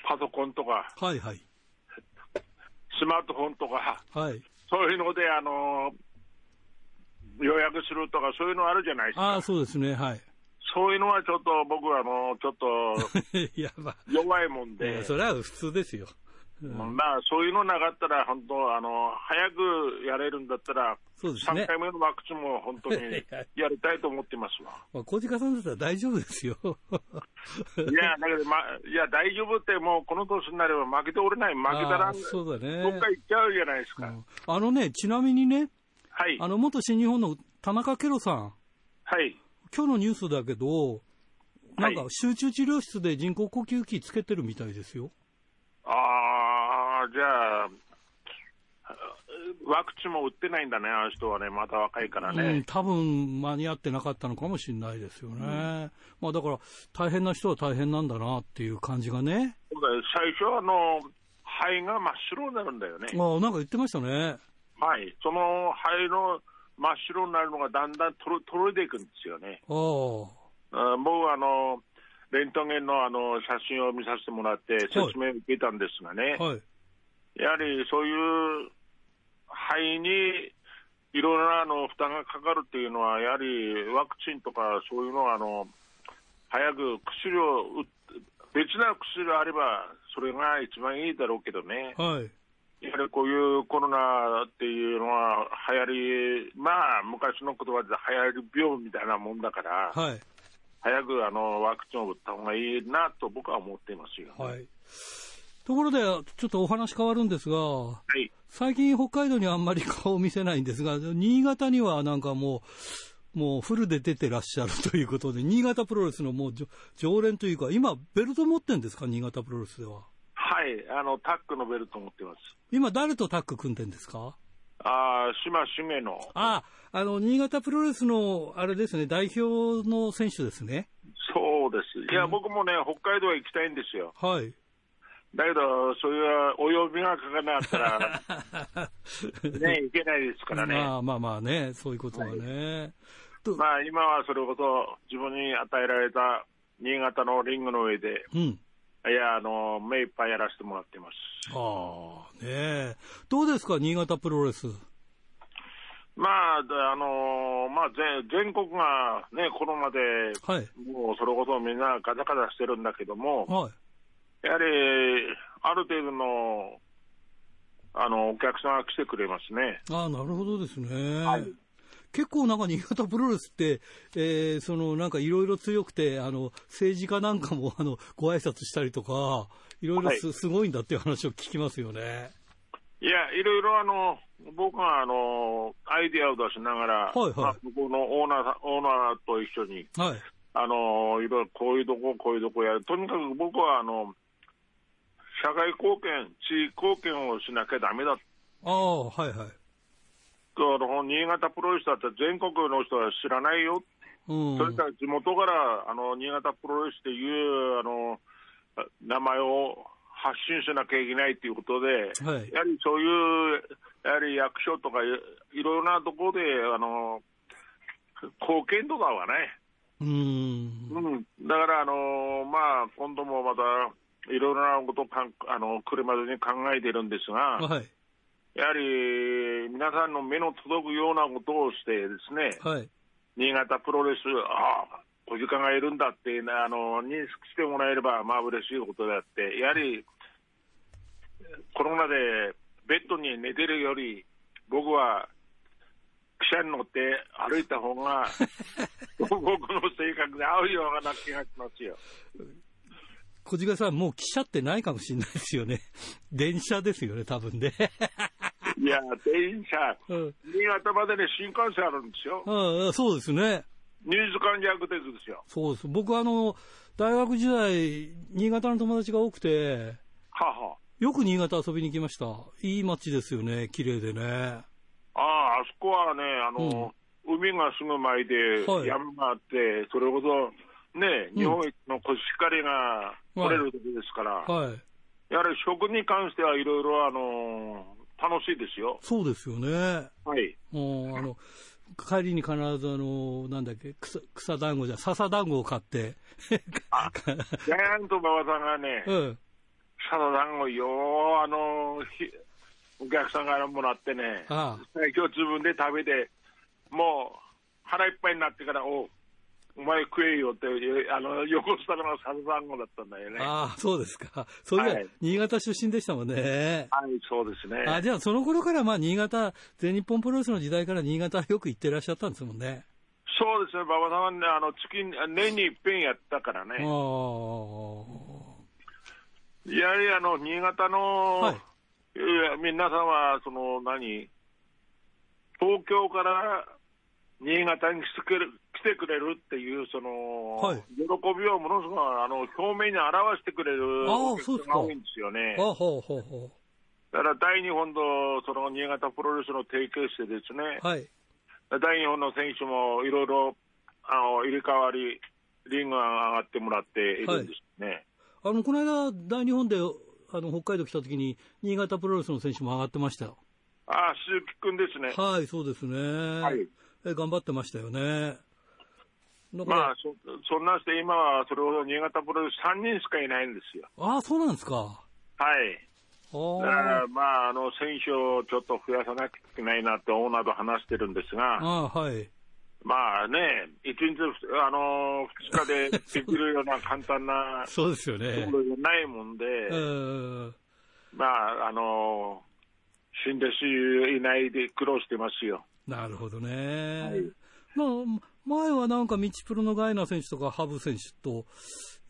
Speaker 5: パソコンとか、
Speaker 1: はいはい。
Speaker 5: スマートフォンとか、
Speaker 1: はい。
Speaker 5: そういうので、あの、予約するとか、そういうのあるじゃないですか。
Speaker 1: ああ、そうですね。はい。
Speaker 5: そういうのはちょっと僕は、あの、ちょっと
Speaker 1: やば。
Speaker 5: 弱いもん
Speaker 1: い
Speaker 5: で
Speaker 1: や、それは普通ですよ。
Speaker 5: まあ、そういうのなかったら、本当、あの、早くやれるんだったら、
Speaker 1: そうですね
Speaker 5: 3回目のワクチンも本当に やりたいと思ってますわ。
Speaker 1: まあ、小鹿さんだったら大丈夫ですよ。
Speaker 5: いや、だけど、ま、いや、大丈夫って、もうこの年になれば負けておれない、負けたら、
Speaker 1: そうだね。
Speaker 5: どっか行っちゃうじゃないですか。
Speaker 1: うんあのね、ちなみにね、
Speaker 5: はい。
Speaker 1: あの、元新日本の田中ケロさん、
Speaker 5: はい。
Speaker 1: 今日のニュースだけど、なんか
Speaker 5: はい
Speaker 1: 集中治療室で人工呼吸器つけてるみたいですよ。
Speaker 5: ああ、じゃあ、ワクチンも打ってないんだね、あの人はね、まだ若いから
Speaker 1: うん、
Speaker 5: ね。
Speaker 1: 多分間に合ってなかったのかもしれないですよね。まあだから、大変な人は大変なんだなっていう感じがね。
Speaker 5: そうだよ最初はあの、肺が真っ白になるんだよね。
Speaker 1: ああ、なんか言ってましたね。
Speaker 5: はい。その肺の真っ白になるのがだんだんとろといていくんですよね。
Speaker 1: ああ。
Speaker 5: あ僕はあの、レントゲンのあの写真を見させてもらって説明を受けたんですがね、
Speaker 1: はい。
Speaker 5: やはりそういう肺にいろいろなあの負担がかかるっていうのは、やはりワクチンとかそういうのはあの早く薬を別な薬があれば、それが一番いいだろうけどね、
Speaker 1: はい。
Speaker 5: やはりこういうコロナっていうのは流行り、まあ、昔の言葉で流行り病みたいなもんだから、
Speaker 1: はい。
Speaker 5: 早くあのワクチンを打った方がいいなと僕は思っていますよ。
Speaker 1: はい。ところで、ちょっとお話変わるんですが、
Speaker 5: はい
Speaker 1: 最近北海道にあんまり顔を見せないんですが、新潟にはなんかもう、もうフルで出てらっしゃるということで、新潟プロレスのもう常常連というか、今、ベルト持ってんですか、新潟プロレスでは。
Speaker 5: はい、あのタックのベルト持ってます。
Speaker 1: 今、誰とタッグ組んでんですか？
Speaker 5: ああ、島重の。
Speaker 1: ああ、あの、新潟プロレスの、あれですね、代表の選手ですね。
Speaker 5: そうです。いや、僕もね、北海道へ行きたいんですよ。
Speaker 1: はい。
Speaker 5: だけど、そういうお呼びがかからなかったら、ね、いけないですからね。
Speaker 1: まあまあまあね、そういうことはね。
Speaker 5: はい、まあ今はそれこそ自分に与えられた新潟のリングの上で、うん、いや、あの、目いっぱいやらせてもらってます。
Speaker 1: ああ、ねどうですか、新潟プロレス？
Speaker 5: まあ、あのー、まあ全、全国がね、コロナで、はい、もうそれこそみんなガタガタしてるんだけども、はい、やはり、ある程度の、あの、お客さんが来てくれますね。
Speaker 1: ああ、なるほどですね。はい結構なんか新潟プロレスって、えー、そのなんかいろいろ強くて、あの、政治家なんかも あの、ご挨拶したりとか、いろいろすはい、すごいんだっていう話を聞きますよね。
Speaker 5: いや、いろいろあの、僕があの、アイディアを出しながら、はいはい、まあ、向こうのオーナー、オーナーと一緒に、はい、あの、いろいろこういうとこ、こういうとこやる。とにかく僕はあの、社会貢献、地域貢献をしなきゃだめだ。
Speaker 1: ああ、はいはい。
Speaker 5: あの新潟プロレスだって全国の人は知らないよ。うん、それから地元からあの新潟プロレスっていうあの名前を発信しなきゃいけないということで、はい、やはりそういうやはり役所とかいろいろなところであの貢献度だわね。うん、うん、だからあの、まあ、今度もまたいろいろなことをかんあの来るまでに考えてるんですが、はい、やはり皆さんの目の届くようなことをしてですね、はい、新潟プロレス、ああ、小鹿がいるんだって、あの認識してもらえれば、まあ嬉しいことであって、やはりコロナでベッドに寝てるより、僕は汽車に乗って歩いた方が、僕の性格で合うような気がしますよ。
Speaker 1: 小鹿さん、もう汽車ってないかもしれないですよね。電車ですよね、多分ね。
Speaker 5: いや、電車、うん、新潟までね、新幹線あるんですよ。
Speaker 1: うん、そうですね。
Speaker 5: 2時間弱鉄ですよ。
Speaker 1: そうです。僕、あの、大学時代、新潟の友達が多くて、
Speaker 5: はは
Speaker 1: よく新潟遊びに行きました。いい街ですよね、綺麗でね。
Speaker 5: ああ、あそこはね、あの、うん、海がすぐ前で、山があって、それこそ、ね、日本一のコシヒカリが取れるとこですから、はい、やはり食に関してはいろいろ、あの楽しいですよ。
Speaker 1: そうですよね。
Speaker 5: はい。
Speaker 1: もう、あの、帰りに必ずあの、なんだっけ、草草団子じゃ、笹団子を買って。
Speaker 5: あ、ジャイアント馬場さんがね、うん、笹団子よあの、お客さんからもらってね、ああ今日自分で食べて、もう腹いっぱいになってから、おお前食えよって、あの、横下のサルサンゴだったんだよね。
Speaker 1: ああ、そうですか。そういはい、新潟出身でしたもんね。
Speaker 5: はい、そうですね。
Speaker 1: あじゃあ、その頃から、まあ、新潟、全日本プロレスの時代から新潟よく行ってらっしゃったんですもんね。
Speaker 5: そうですね、馬場さんはね、あの、月、年に一遍やったからね。ああ。やはり、あの、新潟の、はい、皆さんは、その、何、東京から新潟に来てくれる来てくれるっていう、その、はい、喜びをものすごいあの表面に表してくれる人が多いんですよね。
Speaker 1: あほうほうほう
Speaker 5: だから大日本とその新潟プロレスの提携してですね、はい、大日本の選手もいろいろあの入れ替わり、リングが上がってもらっているんですね。
Speaker 1: はい、あのこの間、大日本であの北海道来たときに、新潟プロレスの選手も上がってましたよ。
Speaker 5: ああ、鈴木君ですね。
Speaker 1: はい、そうですね。はい、え頑張ってましたよね。
Speaker 5: まあそ、そんなして、今はそれほど新潟プロレス3人しかいないんですよ。
Speaker 1: ああ、そうなんですか。は
Speaker 5: い。だから、まあ、あの、選手をちょっと増やさなきゃいけないなってオーナーと話してるんですが、
Speaker 1: あはい。
Speaker 5: まあね、1日、あの、2日でできるような簡単な、
Speaker 1: そうですよね。
Speaker 5: ところじゃないもんで、まあ、あの、新弟子いないで苦労してますよ。
Speaker 1: なるほどね。はい、まあ前はなんか、道プロのガイナー選手とか、ハブ選手と、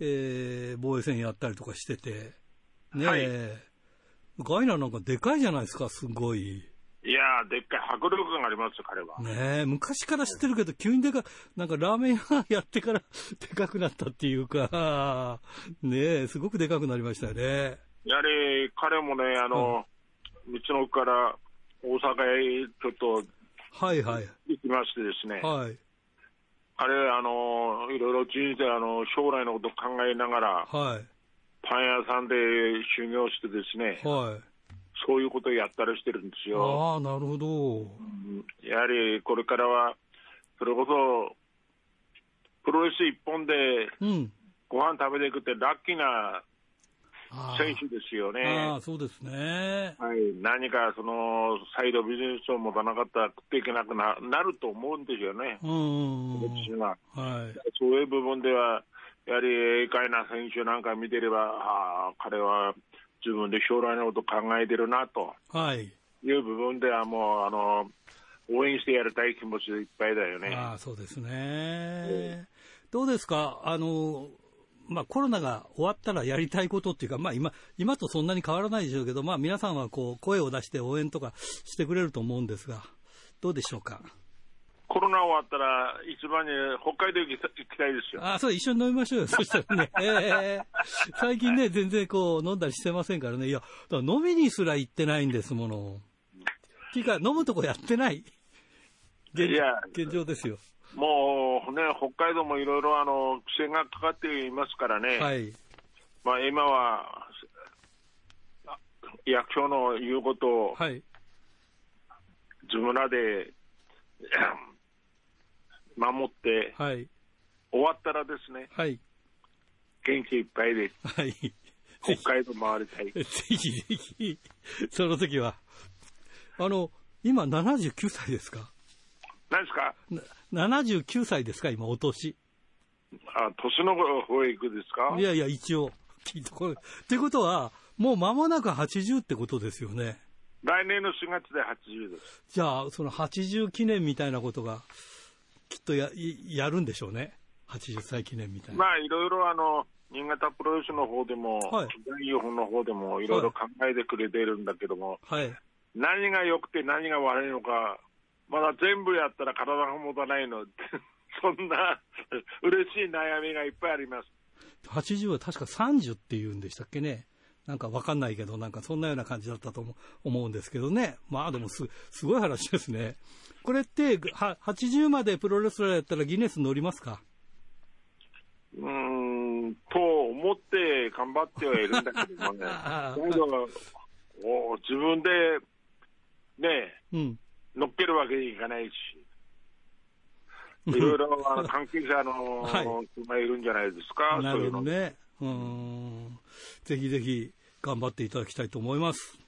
Speaker 1: えー、防衛戦やったりとかしてて、ねえ、はい、ガイナーなんかでかいじゃないですか、すごい。
Speaker 5: いやー、でっかい迫力がありますよ、彼は。
Speaker 1: ねえ、昔から知ってるけど、急にでか、なんかラーメン屋やってから でかくなったっていうか、ねえ、すごくでかくなりましたよね。
Speaker 5: やはり、彼もね、あの、うん、道の奥から大阪へちょっと、
Speaker 1: はいはい。
Speaker 5: 行きましてですね。
Speaker 1: はい。
Speaker 5: あれ、あの、いろいろ人生、あの、将来のことを考えながら、はい。パン屋さんで修行してですね、
Speaker 1: はい。
Speaker 5: そういうことをやったりしてるんですよ。
Speaker 1: ああ、なるほど。
Speaker 5: やはりこれからは、それこそ、プロレス一本で
Speaker 1: うん。
Speaker 5: ご飯食べていくってラッキーな
Speaker 1: あ
Speaker 5: 選手ですよね。
Speaker 1: ああ、そうですね。
Speaker 5: はい、何かそのサイドビジネスを持たなかったら食っていけなくななると思うんですよね、
Speaker 1: うんうんうん。
Speaker 5: 私は。
Speaker 1: はい。
Speaker 5: そういう部分では、やはり英会な選手なんか見てれば、ああ、彼は自分で将来のこと考えてるなと
Speaker 1: はい。
Speaker 5: いう部分では、もうあの応援してやりたい気持ちでいっぱいだよね。
Speaker 1: ああ、そうですね。どうですか？あの、まあコロナが終わったらやりたいことっていうか、まあ今、今とそんなに変わらないでしょうけど、まあ皆さんはこう声を出して応援とかしてくれると思うんですが、どうでしょうか？
Speaker 5: コロナ終わったら、一番に北海道行きた行きたいですよ。
Speaker 1: ああ、そう、一緒に飲みましょうよ。そしたらね。ええ最近ね、全然こう、飲んだりしてませんからね。いや、飲みにすら行ってないんですもの。っていうか、飲むとこやってない。現現状ですよ。
Speaker 5: もうね、北海道もいろいろあの規制がかかっていますからね。
Speaker 1: はい。
Speaker 5: まあ、今はあ役所の言うことを
Speaker 1: はい。
Speaker 5: 自分らで 守って、
Speaker 1: はい。
Speaker 5: 終わったらですね、
Speaker 1: はい。
Speaker 5: 元気いっぱいで
Speaker 1: はい。
Speaker 5: 北海道回りたい。
Speaker 1: ぜひぜひ、その時は。あの、今79歳ですか？
Speaker 5: 何ですか？
Speaker 1: な ?79 歳ですか今、お年。
Speaker 5: あ年の方へ行くですか？
Speaker 1: いやいや、一応。っていうことは、もう間もなく80ってことですよね。
Speaker 5: 来年の4月で80です。
Speaker 1: じゃあ、その80記念みたいなことが、きっとや、いやるんでしょうね。80歳記念みたいな。
Speaker 5: まあ、いろいろあの、新潟プロレスの方でも、
Speaker 1: はい
Speaker 5: 全日本の方でもいろいろ考えてくれているんだけども、
Speaker 1: はい。
Speaker 5: 何が良くて何が悪いのか、まだ全部やったら体が持たないの。そんな嬉しい悩みがいっぱいあります。
Speaker 1: 80は確か30って言うんでしたっけね。なんかわかんないけど、なんかそんなような感じだったと思う思うんですけどね。まあでもす、すごい話ですね。これって、は80までプロレスラーやったらギネス乗りますか？
Speaker 5: うーん、と思って頑張ってはいるんだけどもね。
Speaker 1: あ
Speaker 5: だけどお自分で、ね、
Speaker 1: うん。
Speaker 5: 乗っけるわけにいかないし。いろいろあの関係者の
Speaker 1: は
Speaker 5: 人がいるんじゃないですか、
Speaker 1: な
Speaker 5: そういうの。
Speaker 1: るほどね。うーん。ぜひぜひ頑張っていただきたいと思います。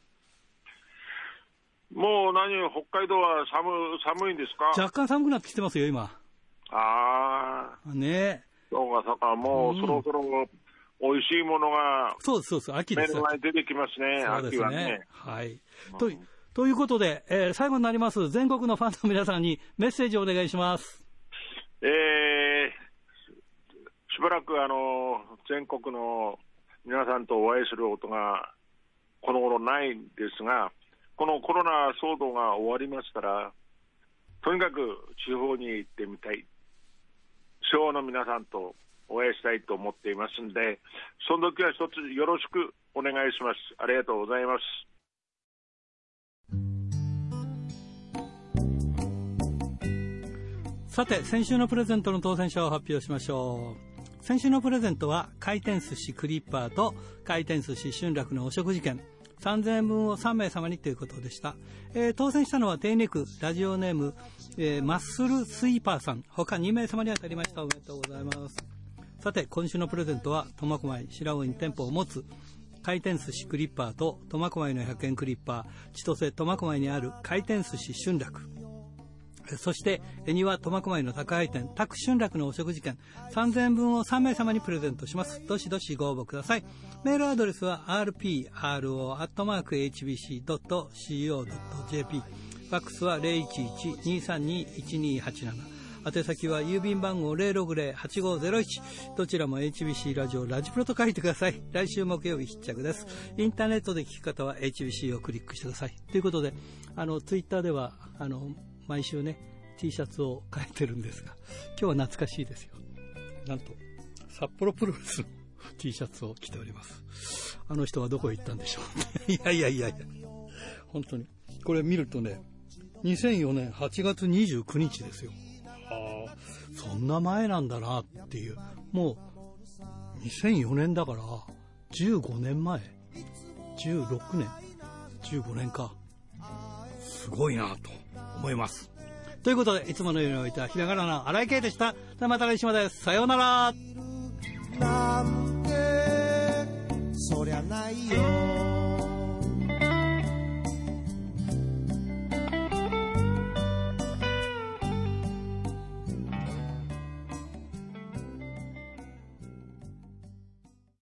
Speaker 5: もう何、北海道は寒寒いんですか？
Speaker 1: 若干寒くなってきてますよ、今。
Speaker 5: ああ、
Speaker 1: ね
Speaker 5: そうか、そうか、もうそろそろ美味しいものが
Speaker 1: そうです、そうです。秋です。
Speaker 5: 目の前に出てきますね、
Speaker 1: す
Speaker 5: 秋はね
Speaker 1: ね。。はい。といとということで、えー最後になります、全国のファンの皆さんにメッセージをお願いします。
Speaker 5: えー、しばらくあの全国の皆さんとお会いすることがこの頃ないんですが、このコロナ騒動が終わりましたら、とにかく地方に行ってみたい、地方の皆さんとお会いしたいと思っていますんで、その時は一つよろしくお願いします。ありがとうございます。
Speaker 1: さて、先週のプレゼントの当選者を発表しましょう。先週のプレゼントは、回転寿司クリッパーと回転寿司春楽のお食事券。3000円分を3名様にということでした。えー当選したのは手ネクラジオネーム、えーマッスルスイーパーさん。他2名様に当たりました。おめでとうございます。さて、今週のプレゼントは、苫小牧白尾に店舗を持つ回転寿司クリッパーと苫小牧の100円クリッパー、千歳苫小牧にある回転寿司春楽。そして、え庭苫小牧の宅配店、宅春楽のお食事券、3000円分を3名様にプレゼントします。どしどしご応募ください。メールアドレスは rpro.hbc.co.jp。ファックスは011-232-1287。宛先は郵便番号060-8501。どちらも HBC ラジオラジプロと書いてください。来週木曜日必着です。インターネットで聞く方は HBC をクリックしてください。ということで、あの、ツイッターでは、あの、毎週ね、T シャツを変えてるんですが、今日は懐かしいですよ。なんと、札幌プロレスの T シャツを着ております。あの人はどこへ行ったんでしょう。いやいやいやいや、本当に。これ見るとね、2004年8月29日ですよ。ああ、そんな前なんだなっていう。もう、2004年だから、15年前 ?16 年 ?15 年か。すごいなと思います。ということで、いつものようにおいたひらがなの荒井圭でした。ではまた来週まで。さようなら。なんて、そりゃないよ。